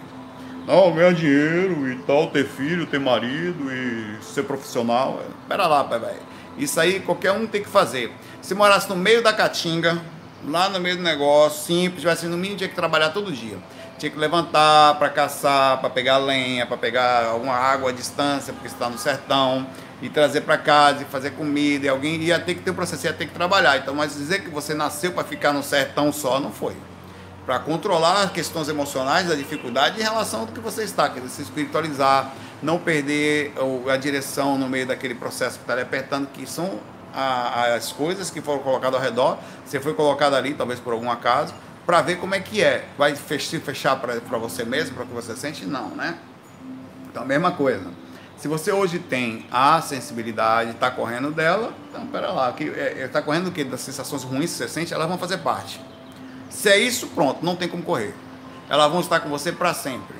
[SPEAKER 1] Não, ganhar dinheiro e tal, ter filho, ter marido e ser profissional. Pera lá, pai, vai. Isso aí qualquer um tem que fazer. Se morasse no meio da caatinga, lá no meio do negócio, simples, tivesse no mínimo, tinha que trabalhar todo dia. Tinha que levantar para caçar, para pegar lenha, para pegar alguma água à distância, porque está no sertão, e trazer para casa e fazer comida. E alguém ia ter que ter o processo, ia ter que trabalhar. Então, mas dizer que você nasceu para ficar no sertão só, não foi para controlar as questões emocionais, a dificuldade em relação ao que você está, quer dizer, se espiritualizar, não perder a direção no meio daquele processo que está lhe apertando, que são as coisas que foram colocadas ao redor, você foi colocado ali, talvez por algum acaso, para ver como é que é. Vai se fechar para você mesmo, para o que você sente? Não, né? Então, a mesma coisa. Se você hoje tem a sensibilidade, está correndo dela, então, pera lá, está é, é, correndo o quê? Das sensações ruins que você sente, elas vão fazer parte. Se é isso, pronto, não tem como correr. Elas vão estar com você para sempre.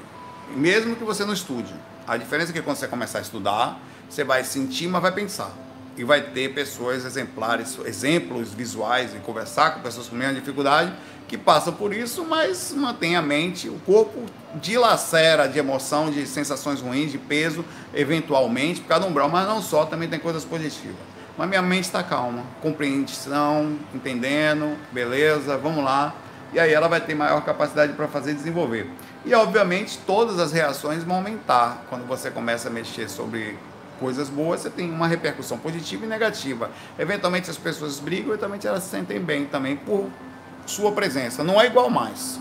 [SPEAKER 1] Mesmo que você não estude. A diferença é que quando você começar a estudar, você vai sentir, mas vai pensar. E vai ter pessoas exemplares, exemplos visuais e conversar com pessoas com mesma dificuldade que passam por isso, mas mantém a mente, o corpo dilacera de emoção, de sensações ruins, de peso, eventualmente, por causa do umbral, mas não só, também tem coisas positivas. Mas minha mente está calma, compreensão, entendendo, beleza, vamos lá. E aí ela vai ter maior capacidade para fazer desenvolver. E obviamente todas as reações vão aumentar quando você começa a mexer sobre coisas boas, você tem uma repercussão positiva e negativa. Eventualmente as pessoas brigam, eventualmente elas se sentem bem também por sua presença. Não é igual mais.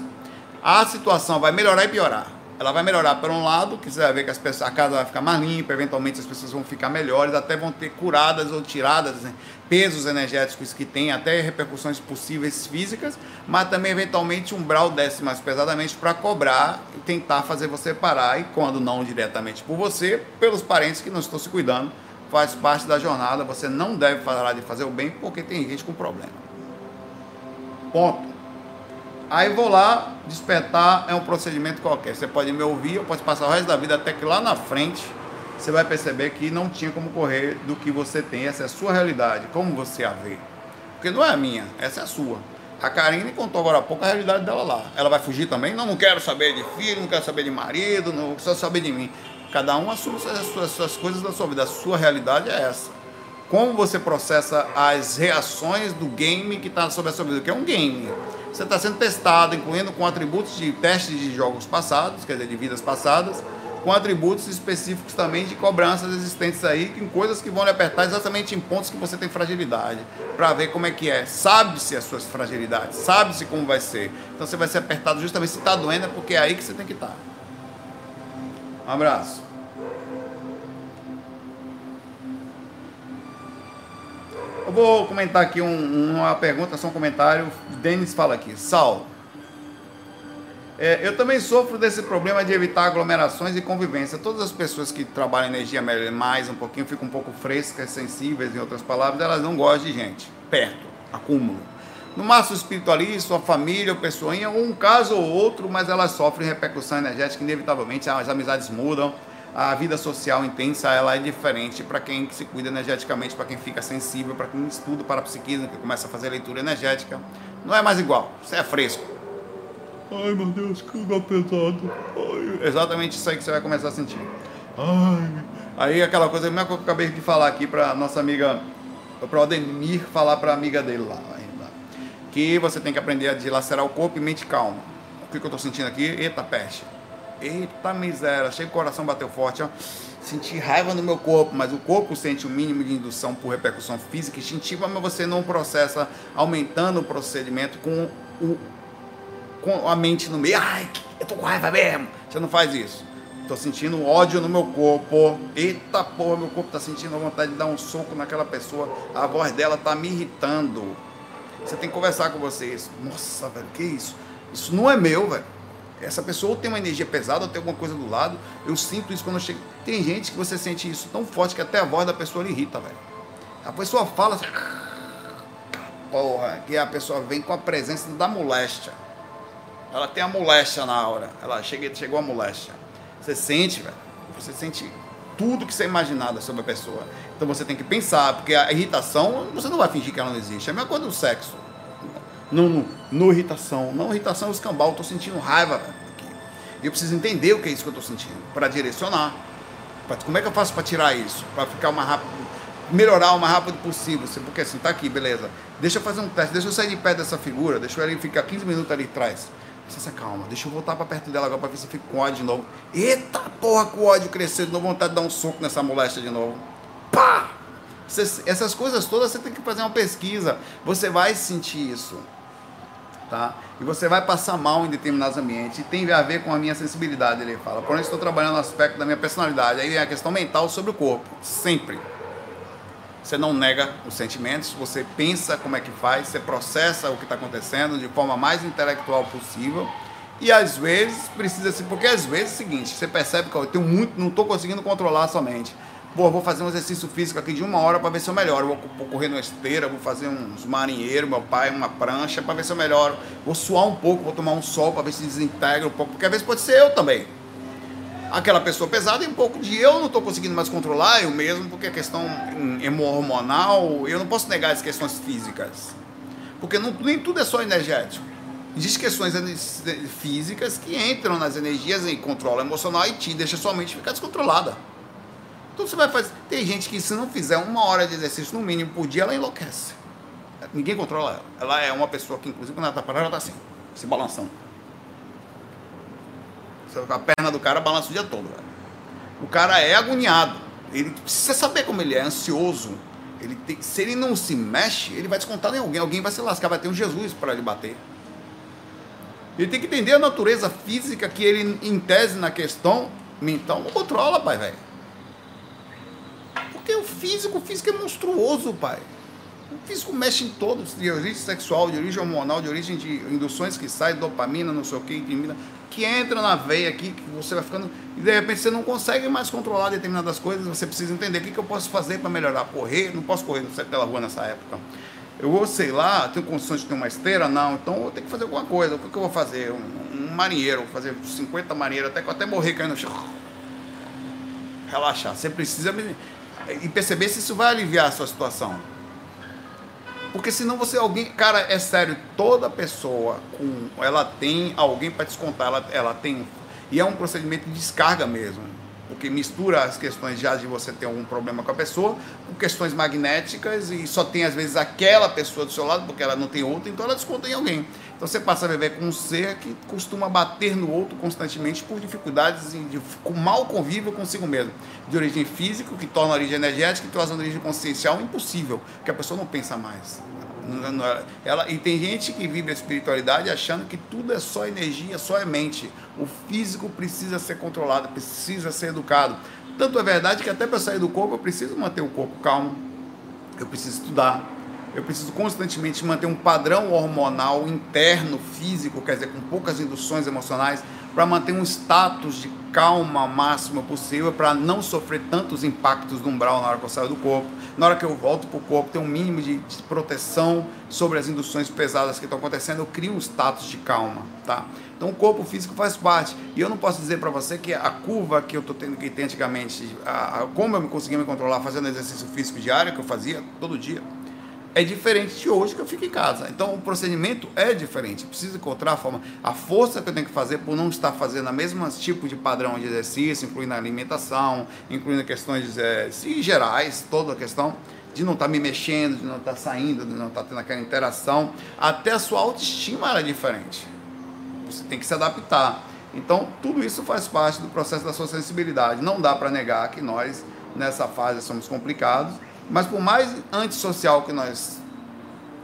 [SPEAKER 1] A situação vai melhorar e piorar. Ela vai melhorar por um lado, que você vai ver que as pessoas, a casa vai ficar mais limpa, eventualmente as pessoas vão ficar melhores, até vão ter curadas ou tiradas né, pesos energéticos que tem, até repercussões possíveis físicas, mas também eventualmente um brau desce mais pesadamente para cobrar e tentar fazer você parar, e quando não diretamente por você, pelos parentes que não estão se cuidando, faz parte da jornada, você não deve parar de fazer o bem porque tem gente com problema. Ponto. Aí vou lá, despertar é um procedimento qualquer. Você pode me ouvir, eu posso passar o resto da vida até que lá na frente você vai perceber que não tinha como correr do que você tem. Essa é a sua realidade, como você a vê. Porque não é a minha, essa é a sua. A Karine contou agora há pouco a realidade dela lá. Ela vai fugir também? Não, não quero saber de filho, não quero saber de marido, não quero saber de mim. Cada um assume as suas, as suas coisas da sua vida. A sua realidade é essa. Como você processa as reações do game que está sobre a sua vida, que é um game você está sendo testado, incluindo com atributos de testes de jogos passados, quer dizer, de vidas passadas, com atributos específicos também de cobranças existentes aí, em coisas que vão lhe apertar exatamente em pontos que você tem fragilidade, para ver como é que é. Sabe-se as suas fragilidades, sabe-se como vai ser. Então você vai ser apertado justamente se está doendo, é porque é aí que você tem que estar. Tá. Um abraço. Eu vou comentar aqui um, uma pergunta, só um comentário. O Denis fala aqui. Sal. É, eu também sofro desse problema de evitar aglomerações e convivência. Todas as pessoas que trabalham energia mais um pouquinho ficam um pouco frescas, sensíveis, em outras palavras, elas não gostam de gente perto, acúmulo. No máximo espiritualista, sua família ou pessoinha, um caso ou outro, mas elas sofrem repercussão energética, inevitavelmente, as amizades mudam a vida social intensa ela é diferente para quem se cuida energeticamente, para quem fica sensível, para quem estuda para psiquismo, que começa a fazer leitura energética. Não é mais igual, você é fresco. Ai meu Deus, que lugar pesado. Ai. Exatamente isso aí que você vai começar a sentir. Ai. Aí aquela coisa que eu acabei de falar aqui para nossa amiga, para o Ademir falar para a amiga dele lá, ainda, que você tem que aprender a dilacerar o corpo e mente calma. O que, que eu estou sentindo aqui? Eita peste Eita miséria, achei que o coração bateu forte, ó. Senti raiva no meu corpo, mas o corpo sente o mínimo de indução por repercussão física instintiva, mas você não processa aumentando o procedimento com, o, com a mente no meio. Ai, eu tô com raiva mesmo. Você não faz isso. Tô sentindo ódio no meu corpo. Eita porra, meu corpo tá sentindo vontade de dar um soco naquela pessoa. A voz dela tá me irritando. Você tem que conversar com vocês. Nossa, velho, que isso? Isso não é meu, velho. Essa pessoa ou tem uma energia pesada ou tem alguma coisa do lado. Eu sinto isso quando eu chego. Tem gente que você sente isso tão forte que até a voz da pessoa irrita, velho. A pessoa fala assim. Porra, que a pessoa vem com a presença da moléstia. Ela tem a moléstia na hora. Ela chega, chegou a moléstia. Você sente, velho. Você sente tudo que você imaginava sobre a pessoa. Então você tem que pensar, porque a irritação, você não vai fingir que ela não existe. É a mesma coisa do sexo no, irritação. Não, irritação é escambau, eu tô sentindo raiva eu preciso entender o que é isso que eu tô sentindo, para direcionar. Pra, como é que eu faço para tirar isso? Para ficar mais rápido, melhorar o mais rápido possível. Porque assim, tá aqui, beleza. Deixa eu fazer um teste, deixa eu sair de perto dessa figura, deixa eu ele ficar 15 minutos ali atrás. Você calma, deixa eu voltar para perto dela agora para ver se fica com ódio de novo. Eita porra, com ódio crescendo, não vontade de dar um soco nessa moléstia de novo. Pá! Essas coisas todas você tem que fazer uma pesquisa. Você vai sentir isso tá? E você vai passar mal em determinados ambientes. E tem a ver com a minha sensibilidade, ele fala. Por isso estou trabalhando no aspecto da minha personalidade. Aí vem a questão mental sobre o corpo, sempre. Você não nega os sentimentos, você pensa como é que faz, você processa o que está acontecendo de forma mais intelectual possível. E às vezes precisa se, porque às vezes é o seguinte, você percebe que eu tenho muito, não estou conseguindo controlar somente Pô, vou fazer um exercício físico aqui de uma hora para ver se eu melhoro. Vou, vou correr numa esteira, vou fazer uns marinheiros, meu pai, uma prancha para ver se eu melhoro. Vou suar um pouco, vou tomar um sol para ver se desintegra um pouco, porque às vezes pode ser eu também. Aquela pessoa pesada e um pouco de eu não estou conseguindo mais controlar, eu mesmo, porque a questão hormonal, eu não posso negar as questões físicas. Porque não, nem tudo é só energético. Existem questões físicas que entram nas energias e controle emocional e te deixa sua mente ficar descontrolada. Então você vai fazer. Tem gente que se não fizer uma hora de exercício no mínimo por dia, ela enlouquece. Ninguém controla ela. Ela é uma pessoa que, inclusive, quando ela está parada, ela está assim, se balançando. A perna do cara balança o dia todo. Velho. O cara é agoniado. Ele precisa saber como ele é, ansioso. Ele tem, se ele não se mexe, ele vai descontar em alguém. Alguém vai se lascar, vai ter um Jesus para ele bater. Ele tem que entender a natureza física que ele, em tese, na questão mental, não controla, pai, velho. Porque o físico, o físico é monstruoso, pai. O físico mexe em todos, de origem sexual, de origem hormonal, de origem de induções que saem, dopamina, não sei o que, que entra na veia aqui, que você vai ficando. E de repente você não consegue mais controlar determinadas coisas, você precisa entender o que, que eu posso fazer para melhorar. Correr, não posso correr pela rua nessa época. Eu vou, sei lá, tenho condições de ter uma esteira? Não, então eu tenho que fazer alguma coisa. O que, que eu vou fazer? Um, um marinheiro, vou fazer 50 marinheiros, até, até morrer caindo no chão. Relaxar. Você precisa e perceber se isso vai aliviar a sua situação. Porque senão você alguém, cara, é sério, toda pessoa com ela tem alguém para descontar, ela, ela tem e é um procedimento de descarga mesmo, porque mistura as questões já de você ter algum problema com a pessoa com questões magnéticas e só tem às vezes aquela pessoa do seu lado porque ela não tem outra, então ela desconta em alguém. Então você passa a viver com um ser que costuma bater no outro constantemente por dificuldades de, com mau convívio consigo mesmo. De origem física, que torna a origem energética, que torna a origem consciencial impossível, porque a pessoa não pensa mais. Ela, e tem gente que vive a espiritualidade achando que tudo é só energia, só é mente. O físico precisa ser controlado, precisa ser educado. Tanto é verdade que até para sair do corpo eu preciso manter o corpo calmo, eu preciso estudar, eu preciso constantemente manter um padrão hormonal interno, físico, quer dizer, com poucas induções emocionais, para manter um status de calma máxima possível, para não sofrer tantos impactos do umbral na hora que eu saio do corpo. Na hora que eu volto para o corpo, ter um mínimo de, de, proteção sobre as induções pesadas que estão acontecendo, eu crio um status de calma, tá? Então o corpo físico faz parte. E eu não posso dizer para você que a curva que eu estou tendo que ter antigamente, a, a, como eu conseguia me controlar fazendo exercício físico diário, que eu fazia todo dia, é diferente de hoje que eu fico em casa. Então o procedimento é diferente. Preciso encontrar a forma, a força que eu tenho que fazer por não estar fazendo o mesmo tipo de padrão de exercício, incluindo a alimentação, incluindo questões é, gerais, toda a questão de não estar me mexendo, de não estar saindo, de não estar tendo aquela interação. Até a sua autoestima é diferente. Você tem que se adaptar. Então, tudo isso faz parte do processo da sua sensibilidade. Não dá para negar que nós, nessa fase, somos complicados mas por mais antissocial que nós.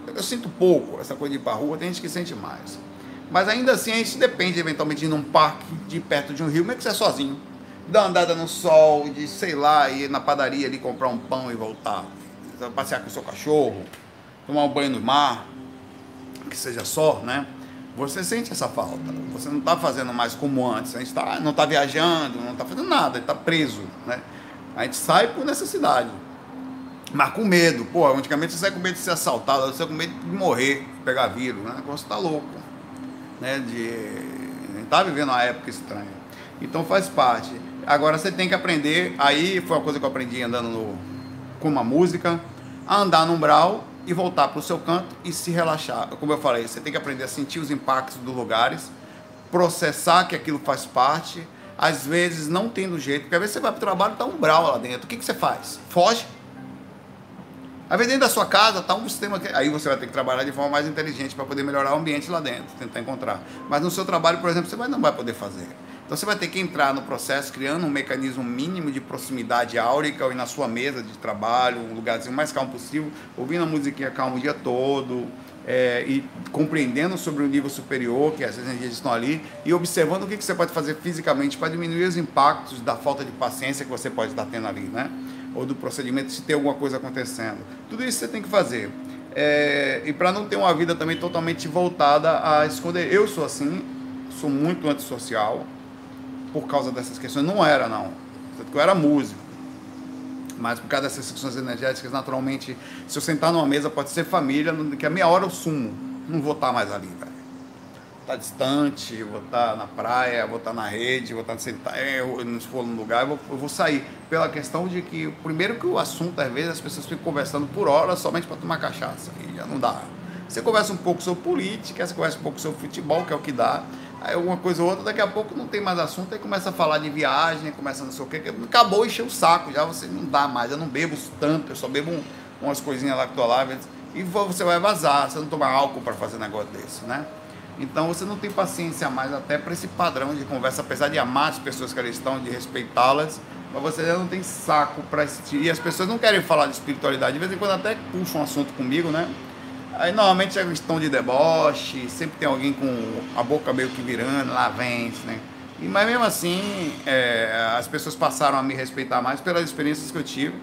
[SPEAKER 1] Eu sinto pouco essa coisa de ir para rua, tem gente que sente mais. Mas ainda assim a gente depende eventualmente de ir num parque de perto de um rio, mesmo que você é sozinho. Dar uma andada no sol, de sei lá, ir na padaria ali comprar um pão e voltar. Passear com o seu cachorro, tomar um banho no mar, que seja só, né? Você sente essa falta. Você não está fazendo mais como antes. A gente tá, não está viajando, não está fazendo nada, está preso. Né? A gente sai por necessidade. Mas com medo. Pô, antigamente você sai com medo de ser assaltado, você sai com medo de morrer, pegar vírus. Né? O negócio tá louco. Né? De... A tá vivendo uma época estranha. Então faz parte. Agora você tem que aprender. Aí foi uma coisa que eu aprendi andando no... com uma música. A andar no umbral e voltar para o seu canto e se relaxar. Como eu falei, você tem que aprender a sentir os impactos dos lugares, processar que aquilo faz parte. Às vezes não tendo jeito, porque às vezes você vai para o trabalho e está umbral lá dentro. O que, que você faz? Foge Aí dentro da sua casa está um sistema que aí você vai ter que trabalhar de forma mais inteligente para poder melhorar o ambiente lá dentro, tentar encontrar. Mas no seu trabalho, por exemplo, você vai, não vai poder fazer. Então você vai ter que entrar no processo criando um mecanismo mínimo de proximidade áurica e na sua mesa de trabalho, um lugarzinho mais calmo possível, ouvindo a musiquinha calma o dia todo, é, e compreendendo sobre o nível superior, que as energias estão ali, e observando o que, que você pode fazer fisicamente para diminuir os impactos da falta de paciência que você pode estar tendo ali, né? Ou do procedimento se tem alguma coisa acontecendo. Tudo isso você tem que fazer. É, e para não ter uma vida também totalmente voltada a esconder. Eu sou assim, sou muito antissocial por causa dessas questões. Não era, não. Eu era músico. Mas por causa dessas questões energéticas, naturalmente, se eu sentar numa mesa, pode ser família, que a meia hora eu sumo. Não vou estar mais ali, velho estar tá distante, vou estar tá na praia, vou estar tá na rede, vou estar sentar, é, se for num lugar, eu vou, eu vou, sair. Pela questão de que, primeiro que o assunto, às vezes, as pessoas ficam conversando por horas somente para tomar cachaça, e já não dá. Você conversa um pouco sobre política, você conversa um pouco sobre futebol, que é o que dá, aí alguma coisa ou outra, daqui a pouco não tem mais assunto, aí começa a falar de viagem, começa não sei o que, acabou encher o saco, já você não dá mais, eu não bebo tanto, eu só bebo um, umas coisinhas lactoláveis, e você vai vazar, você não toma álcool para fazer negócio desse, né? Então você não tem paciência mais até para esse padrão de conversa, apesar de amar as pessoas que ali estão, de respeitá-las, mas você já não tem saco para assistir. E as pessoas não querem falar de espiritualidade, de vez em quando até puxam um assunto comigo, né? Aí normalmente é questão de deboche, sempre tem alguém com a boca meio que virando, lá vem, né? E, mas mesmo assim, é, as pessoas passaram a me respeitar mais pelas experiências que eu tive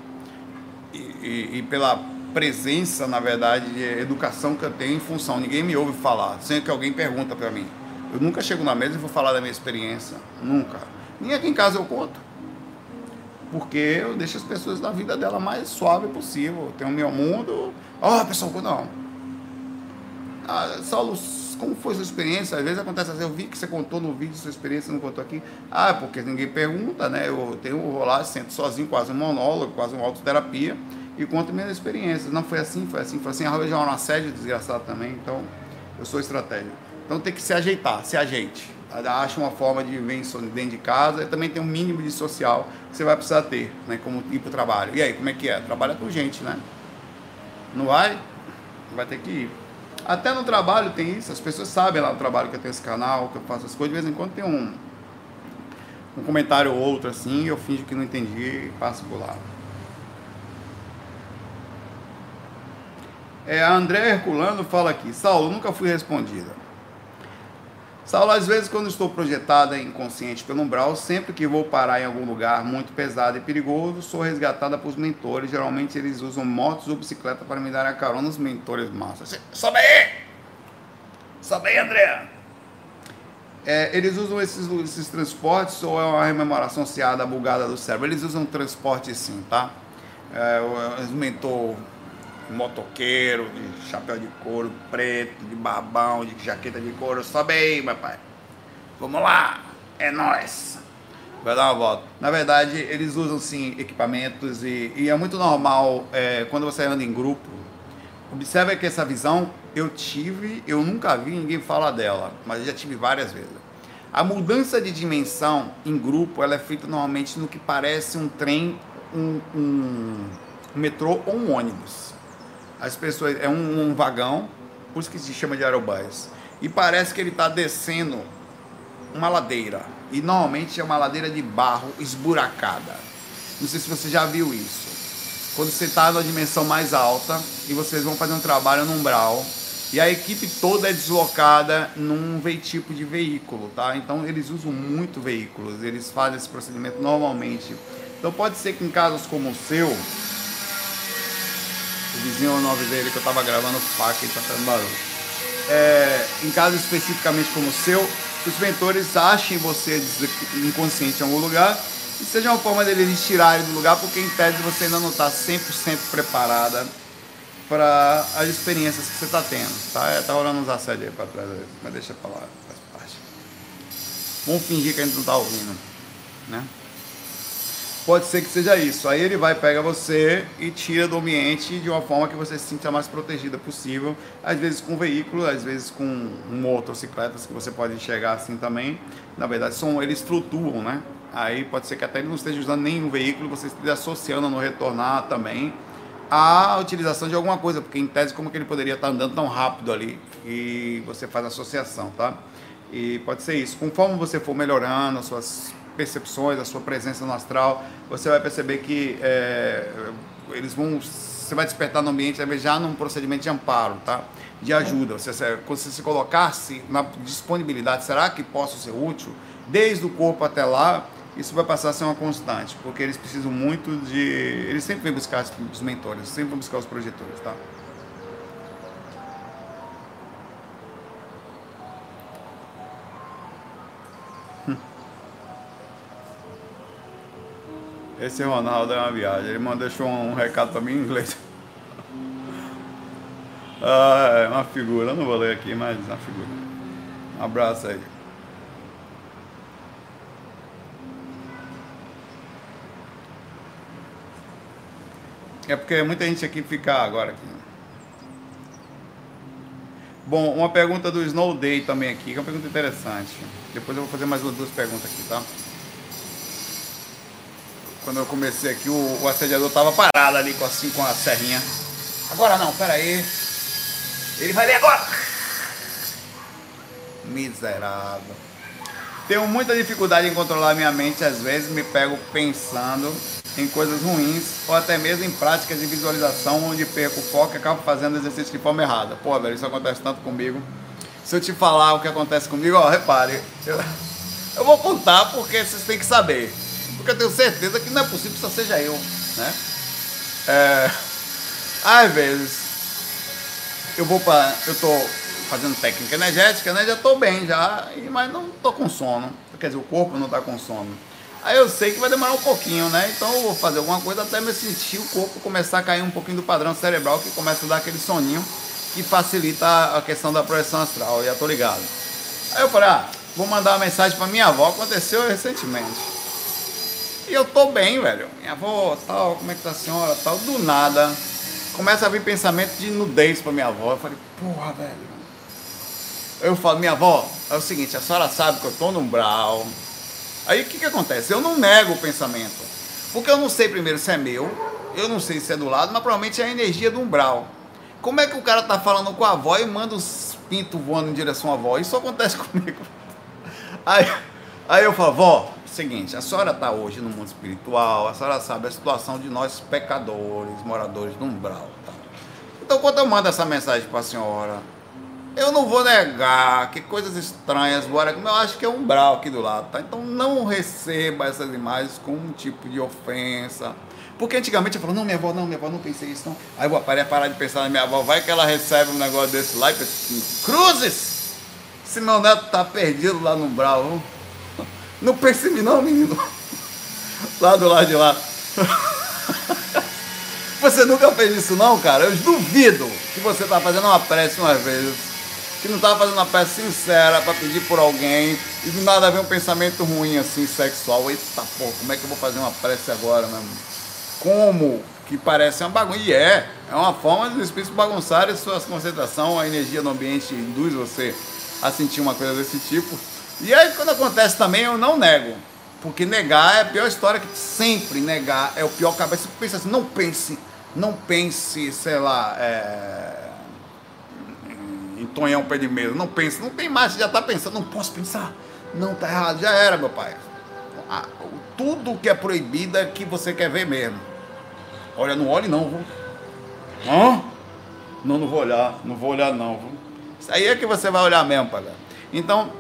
[SPEAKER 1] e, e, e, pela presença, na verdade, de educação que eu tenho em função. Ninguém me ouve falar, sem que alguém pergunta para mim. Eu nunca chego na mesa e vou falar da minha experiência, nunca. Nem aqui em casa eu conto. Porque eu deixo as pessoas na vida dela mais suave possível. Eu tenho o meu mundo. Ó, oh, pessoal, não. Ah, Saulo, como foi sua experiência? Às vezes acontece assim, eu vi que você contou no vídeo sua experiência, não contou aqui. Ah, porque ninguém pergunta, né? Eu tenho vou lá, sento sozinho, quase um monólogo, quase uma autoterapia, e conto minhas experiências. Não foi assim, foi assim, foi assim. Arroz já é um assédio desgraçado também, então eu sou estratégico. Então tem que se ajeitar, se ajeite. Acha uma forma de viver dentro de casa e também tem um mínimo de social que você vai precisar ter, né? Como ir para o trabalho. E aí, como é que é? Trabalha com gente, né? Não vai? Vai ter que ir. Até no trabalho tem isso, as pessoas sabem lá no trabalho que eu tenho esse canal, que eu faço as coisas, de vez em quando tem um, um comentário ou outro assim, eu finjo que não entendi e passo por lá. É, a André Herculano fala aqui, Saulo, nunca fui respondida. Saulo, às vezes quando estou projetada inconsciente pelo umbral, sempre que vou parar em algum lugar muito pesado e perigoso, sou resgatada por mentores. Geralmente eles usam motos ou bicicleta para me dar a carona os mentores massas. Sobe aí! Sobe aí, André! É, eles usam esses, esses transportes ou é uma rememoração associada bugada do cérebro? Eles usam transporte sim, tá? É, os mentor motoqueiro, de chapéu de couro preto, de babão, de jaqueta de couro. Sobe aí, meu pai. Vamos lá, é nós. Vai dar uma volta. Na verdade, eles usam sim equipamentos e, e é muito normal é, quando você anda em grupo. Observe que essa visão eu tive, eu nunca vi ninguém falar dela, mas já tive várias vezes. A mudança de dimensão em grupo ela é feita normalmente no que parece um trem, um, um, um metrô ou um ônibus as pessoas é um, um vagão, por isso que se chama de aerobus. E parece que ele está descendo uma ladeira. E normalmente é uma ladeira de barro esburacada. Não sei se você já viu isso. Quando você está na dimensão mais alta e vocês vão fazer um trabalho no umbral e a equipe toda é deslocada num tipo de veículo, tá? Então eles usam muito veículos, eles fazem esse procedimento normalmente. Então pode ser que em casos como o seu, vizinho eu não avisei ele que eu estava gravando faca e tá fazendo barulho. É, em caso especificamente como o seu, os mentores achem você inconsciente em algum lugar e seja uma forma deles tirarem do lugar, porque em tese você ainda não está 100% preparada para as experiências que você está tendo. Tá, é, tá rolando uns assédios aí para trás, mas deixa para lá, faz parte. Vamos fingir que a gente não está ouvindo, né? Pode ser que seja isso. Aí ele vai, pega você e tira do ambiente de uma forma que você se sinta mais protegida possível. Às vezes com veículo, às vezes com motocicletas que você pode enxergar assim também. Na verdade, são, eles flutuam, né? Aí pode ser que até ele não esteja usando nenhum veículo, você esteja associando no retornar também a utilização de alguma coisa, porque em tese como que ele poderia estar andando tão rápido ali e você faz associação, tá? E pode ser isso. Conforme você for melhorando as suas percepções, a sua presença no astral, você vai perceber que é, eles vão. Você vai despertar no ambiente já num procedimento de amparo, tá? De ajuda. Você, você se colocar-se na disponibilidade, será que posso ser útil? Desde o corpo até lá, isso vai passar a ser uma constante, porque eles precisam muito de. Eles sempre vêm buscar os mentores, sempre vão buscar os projetores, tá? Esse Ronaldo é uma viagem. Ele mandou um, um recado para mim em inglês. ah, é uma figura. Eu não vou ler aqui, mas é uma figura. Um abraço aí. É porque muita gente aqui fica agora aqui. Bom, uma pergunta do Snow Day também aqui, que é uma pergunta interessante. Depois eu vou fazer mais duas perguntas aqui, tá? Quando eu comecei aqui, o, o assediador tava parado ali com assim com a serrinha. Agora não, pera aí. Ele vai ver agora. Miserável. Tenho muita dificuldade em controlar minha mente, às vezes me pego pensando em coisas ruins ou até mesmo em práticas de visualização onde perco o foco e acabo fazendo exercício de forma errada. Pô, velho, isso acontece tanto comigo. Se eu te falar o que acontece comigo, ó, repare, eu, eu vou contar porque vocês têm que saber. Porque eu tenho certeza que não é possível que só seja eu, né? É, às vezes eu vou para, eu tô fazendo técnica energética, né? Já tô bem já, mas não tô com sono. Quer dizer, o corpo não tá com sono. Aí eu sei que vai demorar um pouquinho, né? Então eu vou fazer alguma coisa até me sentir o corpo começar a cair um pouquinho do padrão cerebral que começa a dar aquele soninho que facilita a questão da projeção astral. Já tô ligado. Aí eu falei, ah, vou mandar uma mensagem para minha avó, aconteceu recentemente. E eu tô bem, velho. Minha avó, tal, como é que tá a senhora, tal, do nada. Começa a vir pensamento de nudez pra minha avó. Eu falei, porra, velho. Eu falo, minha avó, é o seguinte, a senhora sabe que eu tô no umbral Aí o que, que acontece? Eu não nego o pensamento. Porque eu não sei primeiro se é meu, eu não sei se é do lado, mas provavelmente é a energia do umbral. Como é que o cara tá falando com a avó e manda os pintos voando em direção à avó? Isso acontece comigo. Aí, aí eu falo, vó, seguinte, a senhora está hoje no mundo espiritual, a senhora sabe a situação de nós pecadores, moradores do umbral. Tá? Então quando eu mando essa mensagem para a senhora, eu não vou negar que coisas estranhas bora eu acho que é um umbral aqui do lado, tá? Então não receba essas imagens com um tipo de ofensa. Porque antigamente eu falo, não, minha avó, não, minha avó, não pensei isso, não. Aí eu vou parar de pensar na minha avó, vai que ela recebe um negócio desse lá e pensa cruzes! Se meu neto tá perdido lá no umbral, não mim não, menino. Lá do lado de lá. Você nunca fez isso não, cara? Eu duvido que você tá fazendo uma prece uma vez que não estava fazendo uma peça sincera para pedir por alguém e do nada vem um pensamento ruim assim, sexual. Eita pô, como é que eu vou fazer uma prece agora, mesmo? Como que parece uma bagunça? E é, é uma forma dos espíritos bagunçarem sua concentração, a energia no ambiente induz você a sentir uma coisa desse tipo. E aí quando acontece também eu não nego. Porque negar é a pior história que sempre negar é o pior cabeça. Pensa assim, não pense, não pense, sei lá, é Tonhão pé de mesa. Não pensa, não tem mais, você já está pensando, não posso pensar. Não, tá errado, já era, meu pai. Tudo que é proibido é que você quer ver mesmo. Olha, não olhe não, viu? Hã? Não, não vou olhar, não vou olhar não, viu? Isso aí é que você vai olhar mesmo, pai. Então,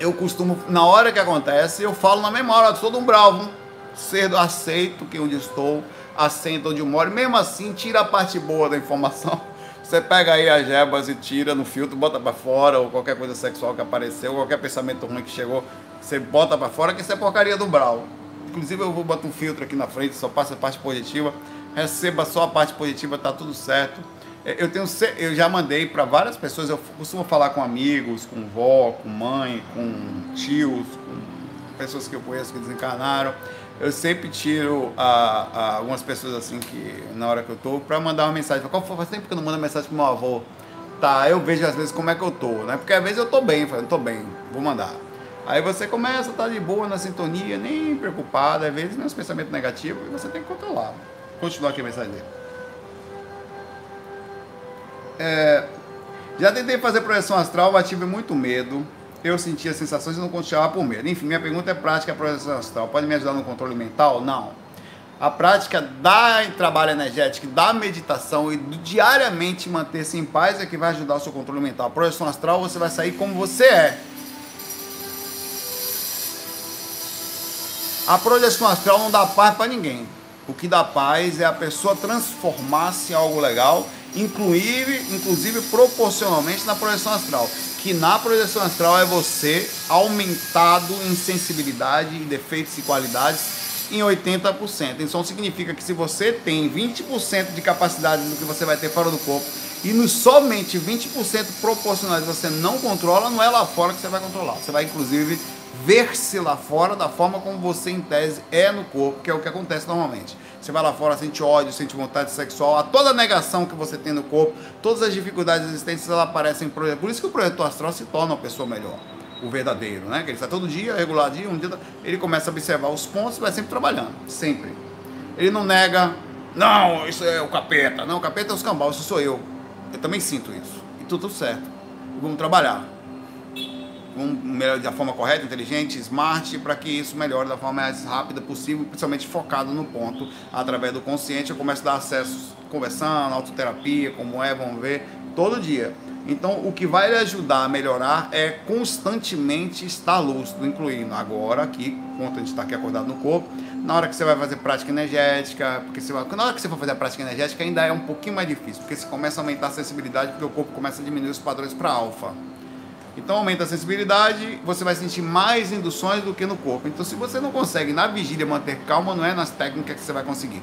[SPEAKER 1] eu costumo, na hora que acontece, eu falo na hora, sou um bravo. Cedo aceito que onde estou, assento onde moro, mesmo assim, tira a parte boa da informação você pega aí as gebas e tira no filtro, bota para fora, ou qualquer coisa sexual que apareceu, qualquer pensamento ruim que chegou, você bota para fora, que isso é porcaria do Brau. Inclusive eu vou botar um filtro aqui na frente, só passa a parte positiva, receba só a parte positiva, tá tudo certo. É, eu tenho, eu já mandei para várias pessoas, eu costumo falar com amigos, com vó, com mãe, com tios, com pessoas que eu conheço que desencarnaram eu sempre tiro a, a, algumas pessoas assim que na hora que eu tô para mandar uma mensagem. Qual foi? Faz tempo que eu não mando mensagem pro meu avô. Tá, eu vejo às vezes como é que eu tô, né? Porque às vezes eu tô bem, eu tô bem, vou mandar. Aí você começa, tá de boa na sintonia, nem preocupado, às vezes meus pensamentos negativos, e você tem que controlar. Continuar aqui a mensagem dele. É, já tentei fazer projeção astral, mas tive muito medo eu sentia sensações e não continuava por medo. Enfim, minha pergunta é prática projeção astral. Pode me ajudar no controle mental? Não. A prática da trabalho energético, da meditação e do diariamente manter-se em paz é que vai ajudar o seu controle mental. A projeção astral você vai sair como você é. A projeção astral não dá paz para ninguém. O que dá paz é a pessoa transformar-se em algo legal, inclusive, inclusive proporcionalmente na projeção astral que na projeção astral é você aumentado em sensibilidade, em defeitos e qualidades em 80%. Então significa que se você tem 20% de capacidade do que você vai ter fora do corpo e nos somente 20% proporcionais você não controla, não é lá fora que você vai controlar. Você vai inclusive ver-se lá fora da forma como você em tese é no corpo, que é o que acontece normalmente. Você vai lá fora, sente ódio, sente vontade sexual, a toda a negação que você tem no corpo, todas as dificuldades existentes, elas aparecem. Por isso que o projetor astral se torna uma pessoa melhor. O verdadeiro, né? Que ele está todo dia, reguladinho, um dia ele começa a observar os pontos e vai sempre trabalhando. Sempre. Ele não nega, não, isso é o capeta. Não, o capeta é os cambal, isso sou eu. Eu também sinto isso. E tudo certo. Vamos trabalhar. Da forma correta, inteligente, smart, para que isso melhore da forma mais rápida possível, principalmente focado no ponto, através do consciente. Eu começo a dar acesso conversando, autoterapia, como é, vamos ver, todo dia. Então, o que vai lhe ajudar a melhorar é constantemente estar lúcido, incluindo agora aqui, enquanto a gente está aqui acordado no corpo, na hora que você vai fazer prática energética, porque você vai, na hora que você for fazer a prática energética ainda é um pouquinho mais difícil, porque você começa a aumentar a sensibilidade, porque o corpo começa a diminuir os padrões para alfa. Então aumenta a sensibilidade, você vai sentir mais induções do que no corpo. Então se você não consegue na vigília manter calma, não é nas técnicas que você vai conseguir.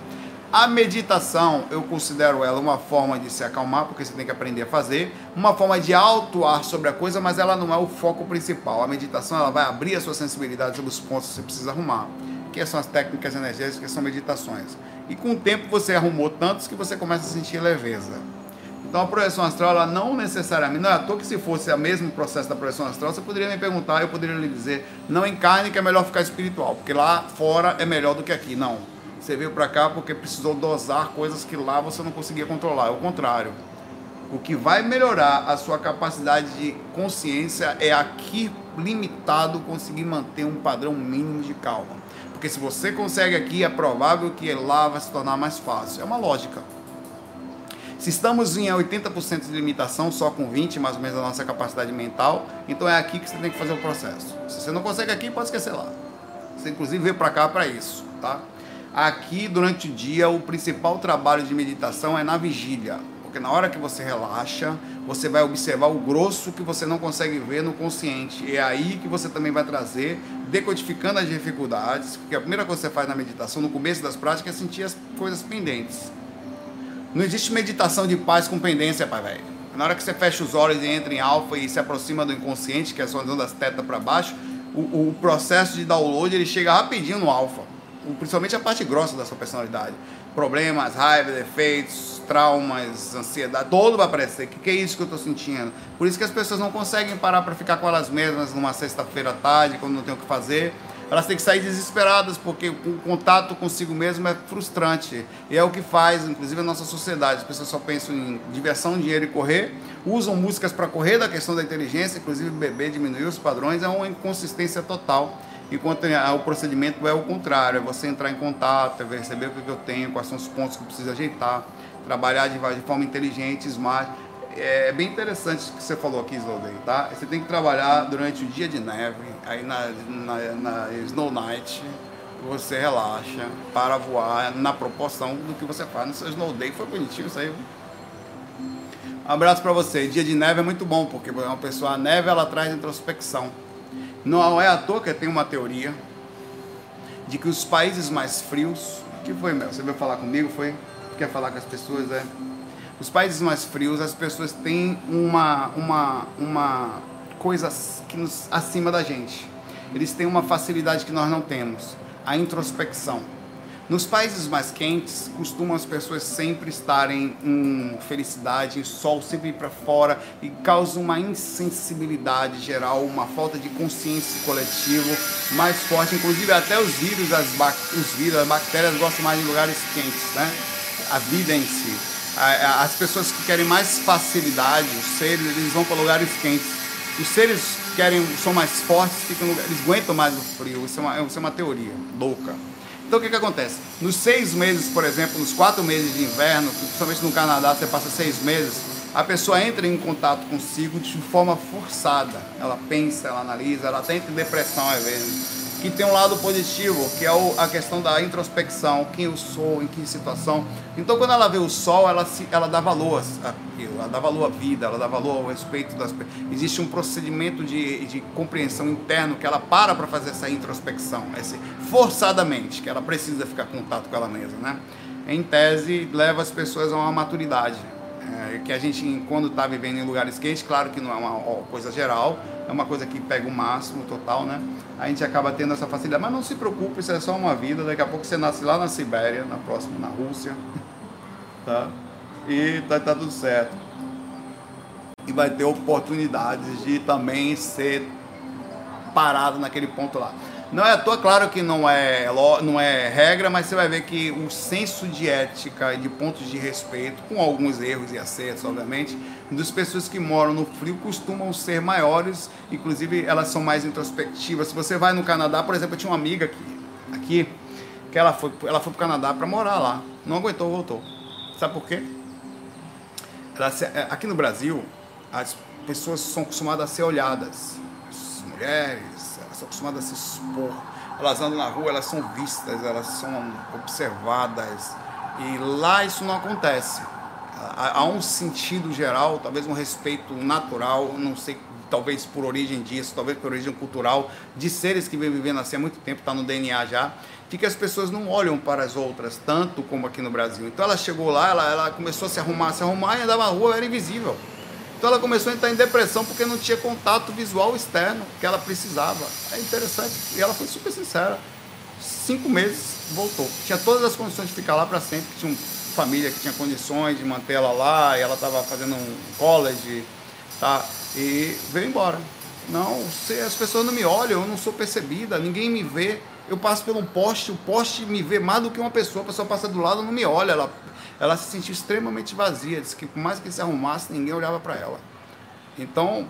[SPEAKER 1] A meditação, eu considero ela uma forma de se acalmar, porque você tem que aprender a fazer, uma forma de autuar sobre a coisa, mas ela não é o foco principal. A meditação ela vai abrir a sua sensibilidade sobre os pontos que você precisa arrumar, que são as técnicas energéticas, que são meditações. E com o tempo você arrumou tantos que você começa a sentir leveza. Então a projeção astral, ela não necessariamente, não é à toa que se fosse o mesmo processo da projeção astral, você poderia me perguntar, eu poderia lhe dizer, não encarne que é melhor ficar espiritual, porque lá fora é melhor do que aqui. Não. Você veio para cá porque precisou dosar coisas que lá você não conseguia controlar. É o contrário. O que vai melhorar a sua capacidade de consciência é aqui limitado conseguir manter um padrão mínimo de calma. Porque se você consegue aqui, é provável que lá vai se tornar mais fácil. É uma lógica. Se estamos em 80% de limitação, só com 20% mais ou menos da nossa capacidade mental, então é aqui que você tem que fazer o processo. Se você não consegue aqui, pode esquecer lá. Você inclusive veio para cá para isso, tá? Aqui durante o dia o principal trabalho de meditação é na vigília, porque na hora que você relaxa, você vai observar o grosso que você não consegue ver no consciente. É aí que você também vai trazer, decodificando as dificuldades, porque a primeira coisa que você faz na meditação, no começo das práticas, é sentir as coisas pendentes. Não existe meditação de paz com pendência, pai velho. Na hora que você fecha os olhos e entra em alfa e se aproxima do inconsciente, que é a sua das tetas para baixo, o, o, processo de download ele chega rapidinho no alfa. Principalmente a parte grossa da sua personalidade. Problemas, raiva, defeitos, traumas, ansiedade, todo vai aparecer. O que, que é isso que eu estou sentindo? Por isso que as pessoas não conseguem parar para ficar com elas mesmas numa sexta-feira à tarde, quando não tem o que fazer elas têm que sair desesperadas, porque o contato consigo mesmo é frustrante. E é o que faz, inclusive, a nossa sociedade. As pessoas só pensam em diversão, dinheiro e correr, usam músicas para correr da questão da inteligência, inclusive beber diminuir os padrões, é uma inconsistência total. Enquanto o procedimento é o contrário, é você entrar em contato, é perceber o que eu tenho, quais são os pontos que eu preciso ajeitar, trabalhar de, de forma inteligente, smart é bem interessante o que você falou aqui, Slowday, tá? Você tem que trabalhar durante o dia de neve, aí na, na, na Snow Night, você relaxa para voar na proporção do que você faz no seu Snow Day. Foi bonitinho isso aí. Abraço para você. Dia de neve é muito bom, porque uma pessoa, a neve ela traz introspecção. Não é à toa que tem uma teoria de que os países mais frios. que foi, Mel? Você veio falar comigo? Foi? Quer falar com as pessoas? É os países mais frios, as pessoas têm uma, uma, uma coisa que nos, acima da gente. Eles têm uma facilidade que nós não temos, a introspecção. Nos países mais quentes, costumam as pessoas sempre estarem em felicidade, em sol, sempre ir para fora e causa uma insensibilidade geral, uma falta de consciência coletiva mais forte. Inclusive até os vírus, as, os vírus, as bactérias gostam mais de lugares quentes, né? A vida em si as pessoas que querem mais facilidade, os seres, eles vão para lugares quentes. Os seres que querem, são mais fortes, ficam, eles aguentam mais o frio. Isso é, uma, isso é uma teoria louca. Então o que, que acontece? Nos seis meses, por exemplo, nos quatro meses de inverno, principalmente no Canadá, você passa seis meses, a pessoa entra em contato consigo de forma forçada. Ela pensa, ela analisa, ela até em depressão às vezes que tem um lado positivo, que é a questão da introspecção, quem eu sou, em que situação. Então, quando ela vê o sol, ela, se, ela dá valor àquilo, ela dá valor à vida, ela dá valor ao respeito das Existe um procedimento de, de compreensão interno que ela para para fazer essa introspecção, esse, forçadamente, que ela precisa ficar em contato com ela mesma, né? Em tese, leva as pessoas a uma maturidade. É, que a gente, quando está vivendo em lugares quentes, claro que não é uma coisa geral, é uma coisa que pega o máximo total, né? A gente acaba tendo essa facilidade. Mas não se preocupe, isso é só uma vida. Daqui a pouco você nasce lá na Sibéria, na próxima, na Rússia, tá? E tá, tá tudo certo. E vai ter oportunidades de também ser parado naquele ponto lá. Não é à toa, claro que não é, não é regra, mas você vai ver que o senso de ética e de pontos de respeito, com alguns erros e acertos, obviamente, das pessoas que moram no frio costumam ser maiores, inclusive elas são mais introspectivas. Se você vai no Canadá, por exemplo, eu tinha uma amiga aqui, aqui que ela foi, ela foi para o Canadá para morar lá, não aguentou, voltou. Sabe por quê? Ela, é, aqui no Brasil, as pessoas são acostumadas a ser olhadas, as mulheres, são acostumadas a se expor. Elas andam na rua, elas são vistas, elas são observadas. E lá isso não acontece há um sentido geral, talvez um respeito natural, não sei, talvez por origem disso, talvez por origem cultural, de seres que vêm vivendo assim há muito tempo, está no DNA já, de que as pessoas não olham para as outras tanto como aqui no Brasil. Então ela chegou lá, ela, ela começou a se arrumar, se arrumar e andava na rua, era invisível. Então ela começou a entrar em depressão porque não tinha contato visual externo que ela precisava. É interessante. E ela foi super sincera. Cinco meses voltou. Tinha todas as condições de ficar lá para sempre. Tinha um família que tinha condições de manter ela lá, e ela estava fazendo um college, tá? E veio embora. Não, se as pessoas não me olham, eu não sou percebida, ninguém me vê. Eu passo por um poste, o poste me vê mais do que uma pessoa, a pessoa passa do lado não me olha. Ela, ela se sentiu extremamente vazia, disse que por mais que se arrumasse, ninguém olhava para ela. Então,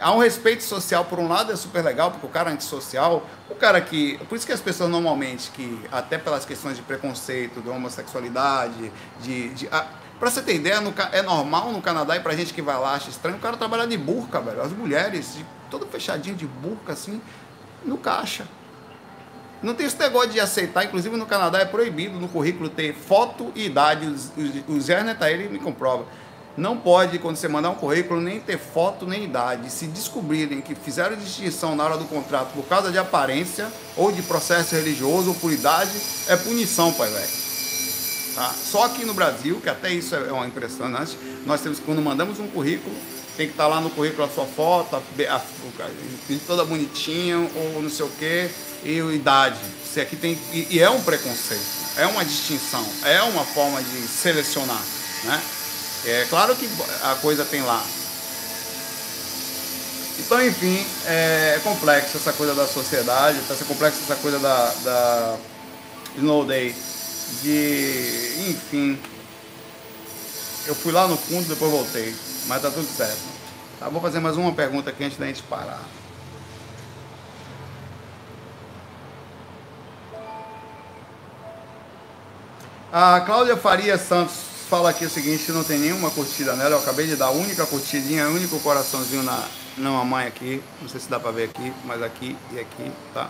[SPEAKER 1] há um respeito social, por um lado é super legal, porque o cara é antissocial, o cara que. Por isso que as pessoas normalmente, que até pelas questões de preconceito, de homossexualidade, de. de Pra você ter ideia, no, é normal no Canadá e pra gente que vai lá acha estranho, o cara trabalhar de burca, velho. As mulheres, de, todo fechadinho de burca, assim, no caixa. Não tem esse negócio de aceitar, inclusive no Canadá é proibido no currículo ter foto e idade. O Zé tá ele me comprova não pode, quando você mandar um currículo, nem ter foto nem idade. Se descobrirem que fizeram distinção na hora do contrato por causa de aparência, ou de processo religioso, ou por idade, é punição, pai velho. Tá? Só aqui no Brasil, que até isso é uma impressionante, nós temos quando mandamos um currículo, tem que estar lá no currículo a sua foto, a, a, a, toda bonitinha, ou não sei o quê, e idade. Se aqui tem, e, e é um preconceito, é uma distinção, é uma forma de selecionar. Né? É claro que a coisa tem lá. Então, enfim, é, é complexo essa coisa da sociedade, tá ser complexo essa coisa da, da Snow Day. De, enfim, eu fui lá no fundo, depois voltei, mas tá tudo certo. Tá, vou fazer mais uma pergunta aqui antes da gente parar. A Cláudia Faria Santos fala aqui o seguinte, não tem nenhuma curtida nela, eu acabei de dar a única curtidinha, único coraçãozinho na, na mamãe aqui, não sei se dá pra ver aqui, mas aqui e aqui, tá?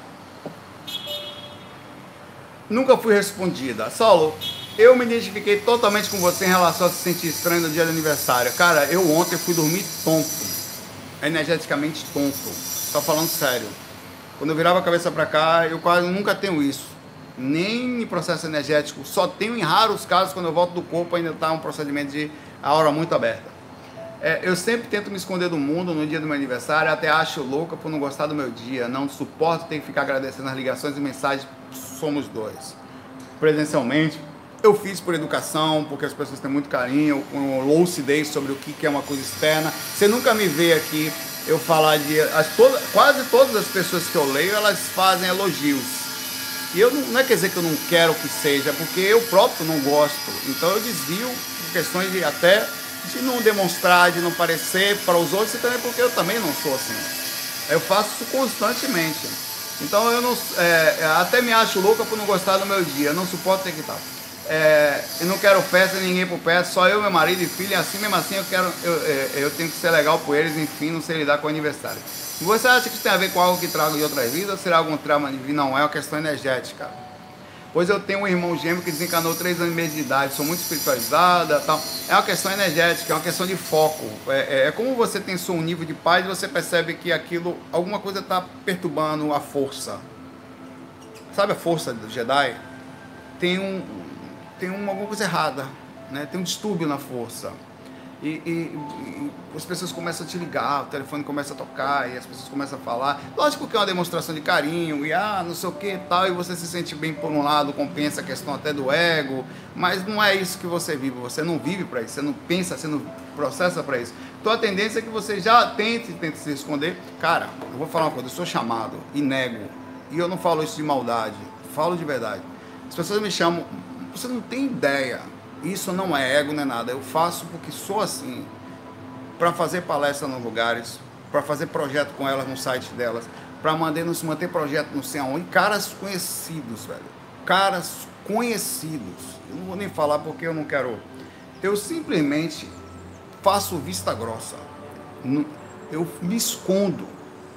[SPEAKER 1] Nunca fui respondida. Saulo, eu me identifiquei totalmente com você em relação a se sentir estranho no dia do aniversário. Cara, eu ontem fui dormir tonto, energeticamente tonto, tô falando sério. Quando eu virava a cabeça para cá, eu quase nunca tenho isso nem em processo energético, só tenho em raros casos quando eu volto do corpo ainda está um procedimento de aura muito aberta. É, eu sempre tento me esconder do mundo no dia do meu aniversário, até acho louca por não gostar do meu dia, não suporto ter que ficar agradecendo as ligações e mensagens, somos dois. Presencialmente, eu fiz por educação, porque as pessoas têm muito carinho, com lucidez sobre o que é uma coisa externa. Você nunca me vê aqui eu falar de. As, toda, quase todas as pessoas que eu leio, elas fazem elogios e eu não, não é quer dizer que eu não quero que seja, porque eu próprio não gosto. Então eu desvio questões de até de não demonstrar, de não parecer para os outros, e também porque eu também não sou assim. Eu faço isso constantemente. Então eu não, é, até me acho louca por não gostar do meu dia. Não suporto ter que estar. É, eu não quero festa, ninguém por perto, só eu, meu marido e filho, e assim mesmo assim eu quero, eu, é, eu tenho que ser legal por eles, enfim, não sei lidar com o aniversário. Você acha que isso tem a ver com algo que trago de outras vidas ou será algum trauma de? Não, é uma questão energética. Pois eu tenho um irmão gêmeo que desencanou 3 anos e meio de idade, sou muito espiritualizada tal. É uma questão energética, é uma questão de foco. É, é, é como você tem seu nível de paz você percebe que aquilo, alguma coisa está perturbando a força. Sabe a força do Jedi? Tem, um, tem uma, alguma coisa errada, né? tem um distúrbio na força. E, e, e, as pessoas começam a te ligar, o telefone começa a tocar e as pessoas começam a falar. Lógico que é uma demonstração de carinho e ah, não sei o que tal, e você se sente bem por um lado, compensa a questão até do ego, mas não é isso que você vive, você não vive para isso, você não pensa, você não processa para isso. Então a tendência é que você já tente, tente se esconder. Cara, eu vou falar uma coisa, eu sou chamado e nego e eu não falo isso de maldade, falo de verdade. As pessoas me chamam, você não tem ideia. Isso não é ego, não é nada. Eu faço porque sou assim. Para fazer palestra nos lugares, para fazer projeto com elas no site delas, para manter, manter projeto no céu. onde. Caras conhecidos, velho. Caras conhecidos. Eu não vou nem falar porque eu não quero. Eu simplesmente faço vista grossa. Eu me escondo.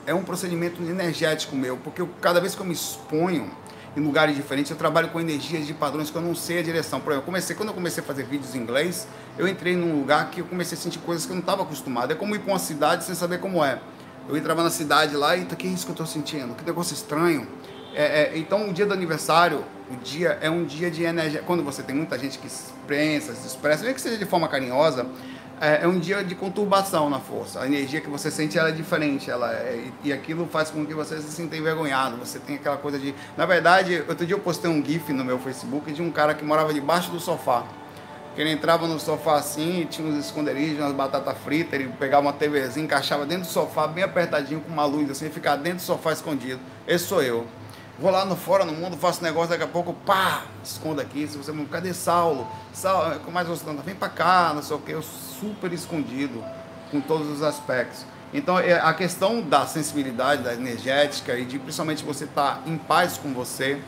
[SPEAKER 1] É um procedimento energético meu, porque eu, cada vez que eu me exponho, em lugares diferentes. Eu trabalho com energias de padrões que eu não sei a direção. Por exemplo, comecei, quando eu comecei a fazer vídeos em inglês, eu entrei num lugar que eu comecei a sentir coisas que eu não estava acostumado. É como ir para uma cidade sem saber como é. Eu entrava na cidade lá e, que é isso que eu estou sentindo? Que negócio estranho. É, é, então, o dia do aniversário, o dia é um dia de energia. Quando você tem muita gente que pensa, se expressa, mesmo que seja de forma carinhosa, é, é, um dia de conturbação na força. A energia que você sente ela é diferente, ela é, e aquilo faz com que você se sinta envergonhado. Você tem aquela coisa de, na verdade, outro dia eu postei um gif no meu Facebook de um cara que morava debaixo do sofá. Que ele entrava no sofá assim, tinha uns esconderijos, umas batatas fritas, ele pegava uma TVzinha, encaixava dentro do sofá, bem apertadinho, com uma luz assim, e ficava dentro do sofá escondido. Esse sou eu. Vou lá no fora, no mundo, faço negócio, daqui a pouco, pá, escondo aqui. Se você cadê Saulo? Saulo, como mais você tá? Vem pra cá, não sei o que, eu super escondido com todos os aspectos. Então, é, a questão da sensibilidade, da energética e de principalmente você estar tá em paz com você,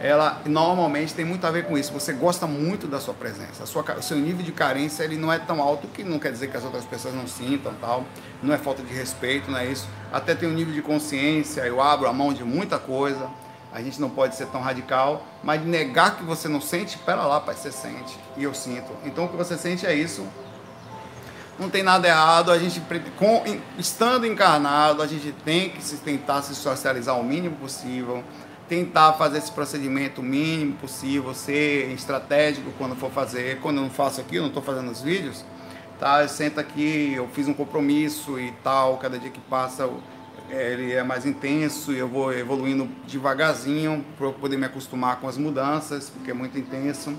[SPEAKER 1] ela normalmente tem muito a ver com isso. Você gosta muito da sua presença. Sua, o seu nível de carência ele não é tão alto que não quer dizer que as outras pessoas não sintam tal. Não é falta de respeito, não é isso. Até tem um nível de consciência. Eu abro a mão de muita coisa a gente não pode ser tão radical, mas negar que você não sente, pera lá, pai, você sente. E eu sinto. Então o que você sente é isso. Não tem nada errado, a gente, com, estando encarnado, a gente tem que se tentar se socializar o mínimo possível, tentar fazer esse procedimento o mínimo possível, ser estratégico quando for fazer. Quando eu não faço aqui, eu não estou fazendo os vídeos, tá? Eu sento aqui, eu fiz um compromisso e tal, cada dia que passa eu ele é mais intenso e eu vou evoluindo devagarzinho para poder me acostumar com as mudanças, porque é muito intenso.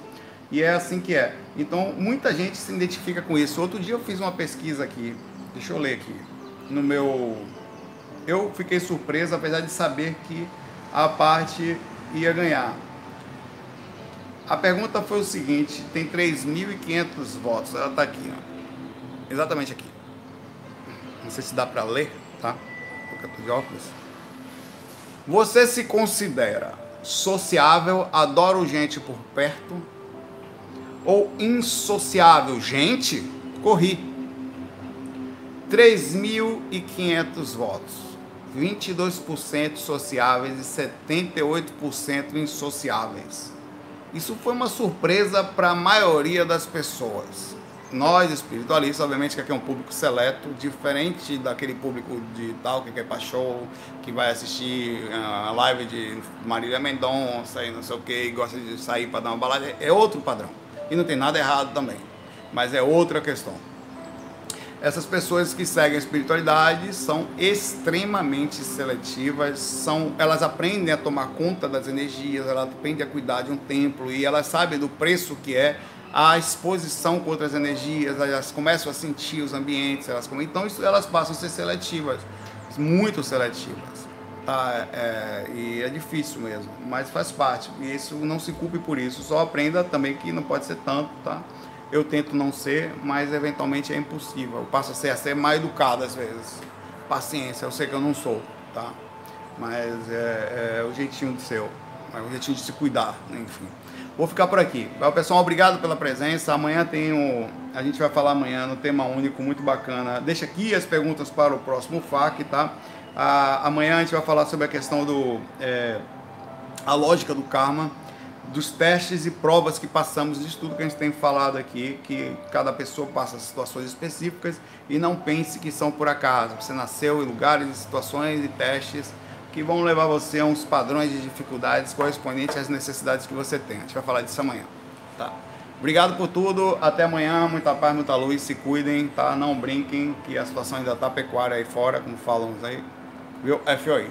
[SPEAKER 1] E é assim que é. Então, muita gente se identifica com isso. Outro dia eu fiz uma pesquisa aqui, deixa eu ler aqui, no meu. Eu fiquei surpreso, apesar de saber que a parte ia ganhar. A pergunta foi o seguinte: tem 3.500 votos, ela está aqui, ó. exatamente aqui. Não sei se dá para ler, tá? De óculos. Você se considera sociável, adora gente por perto? Ou insociável? Gente, corri. 3.500 votos. 22% sociáveis e 78% insociáveis. Isso foi uma surpresa para a maioria das pessoas nós espiritualistas, obviamente que aqui é um público seleto, diferente daquele público de tal que quer para show, que vai assistir a live de Marília Mendonça e não sei o que, gosta de sair para dar uma balada, é outro padrão. E não tem nada errado também, mas é outra questão. Essas pessoas que seguem a espiritualidade são extremamente seletivas, são, elas aprendem a tomar conta das energias, elas aprendem a cuidar de um templo e elas sabem do preço que é a exposição com outras energias, elas começam a sentir os ambientes, elas, então isso, elas passam a ser seletivas, muito seletivas. Tá? É, e é difícil mesmo, mas faz parte. E isso não se culpe por isso, só aprenda também que não pode ser tanto, tá? Eu tento não ser, mas eventualmente é impossível. Eu passo a ser, a ser mais educado às vezes. Paciência, eu sei que eu não sou, tá? Mas é, é o jeitinho de ser, é o jeitinho de se cuidar, enfim. Vou ficar por aqui. Pessoal, obrigado pela presença. Amanhã tem o. A gente vai falar amanhã no tema único, muito bacana. Deixa aqui as perguntas para o próximo FAQ, tá? Amanhã a gente vai falar sobre a questão do. É, a lógica do karma, dos testes e provas que passamos, de tudo que a gente tem falado aqui, que cada pessoa passa situações específicas e não pense que são por acaso. Você nasceu em lugares, situações e testes que vão levar você a uns padrões de dificuldades correspondentes às necessidades que você tem. A gente vai falar disso amanhã, tá? Obrigado por tudo, até amanhã, muita paz, muita luz, se cuidem, tá? Não brinquem, que a situação ainda tá pecuária aí fora, como falam aí, viu? FOI.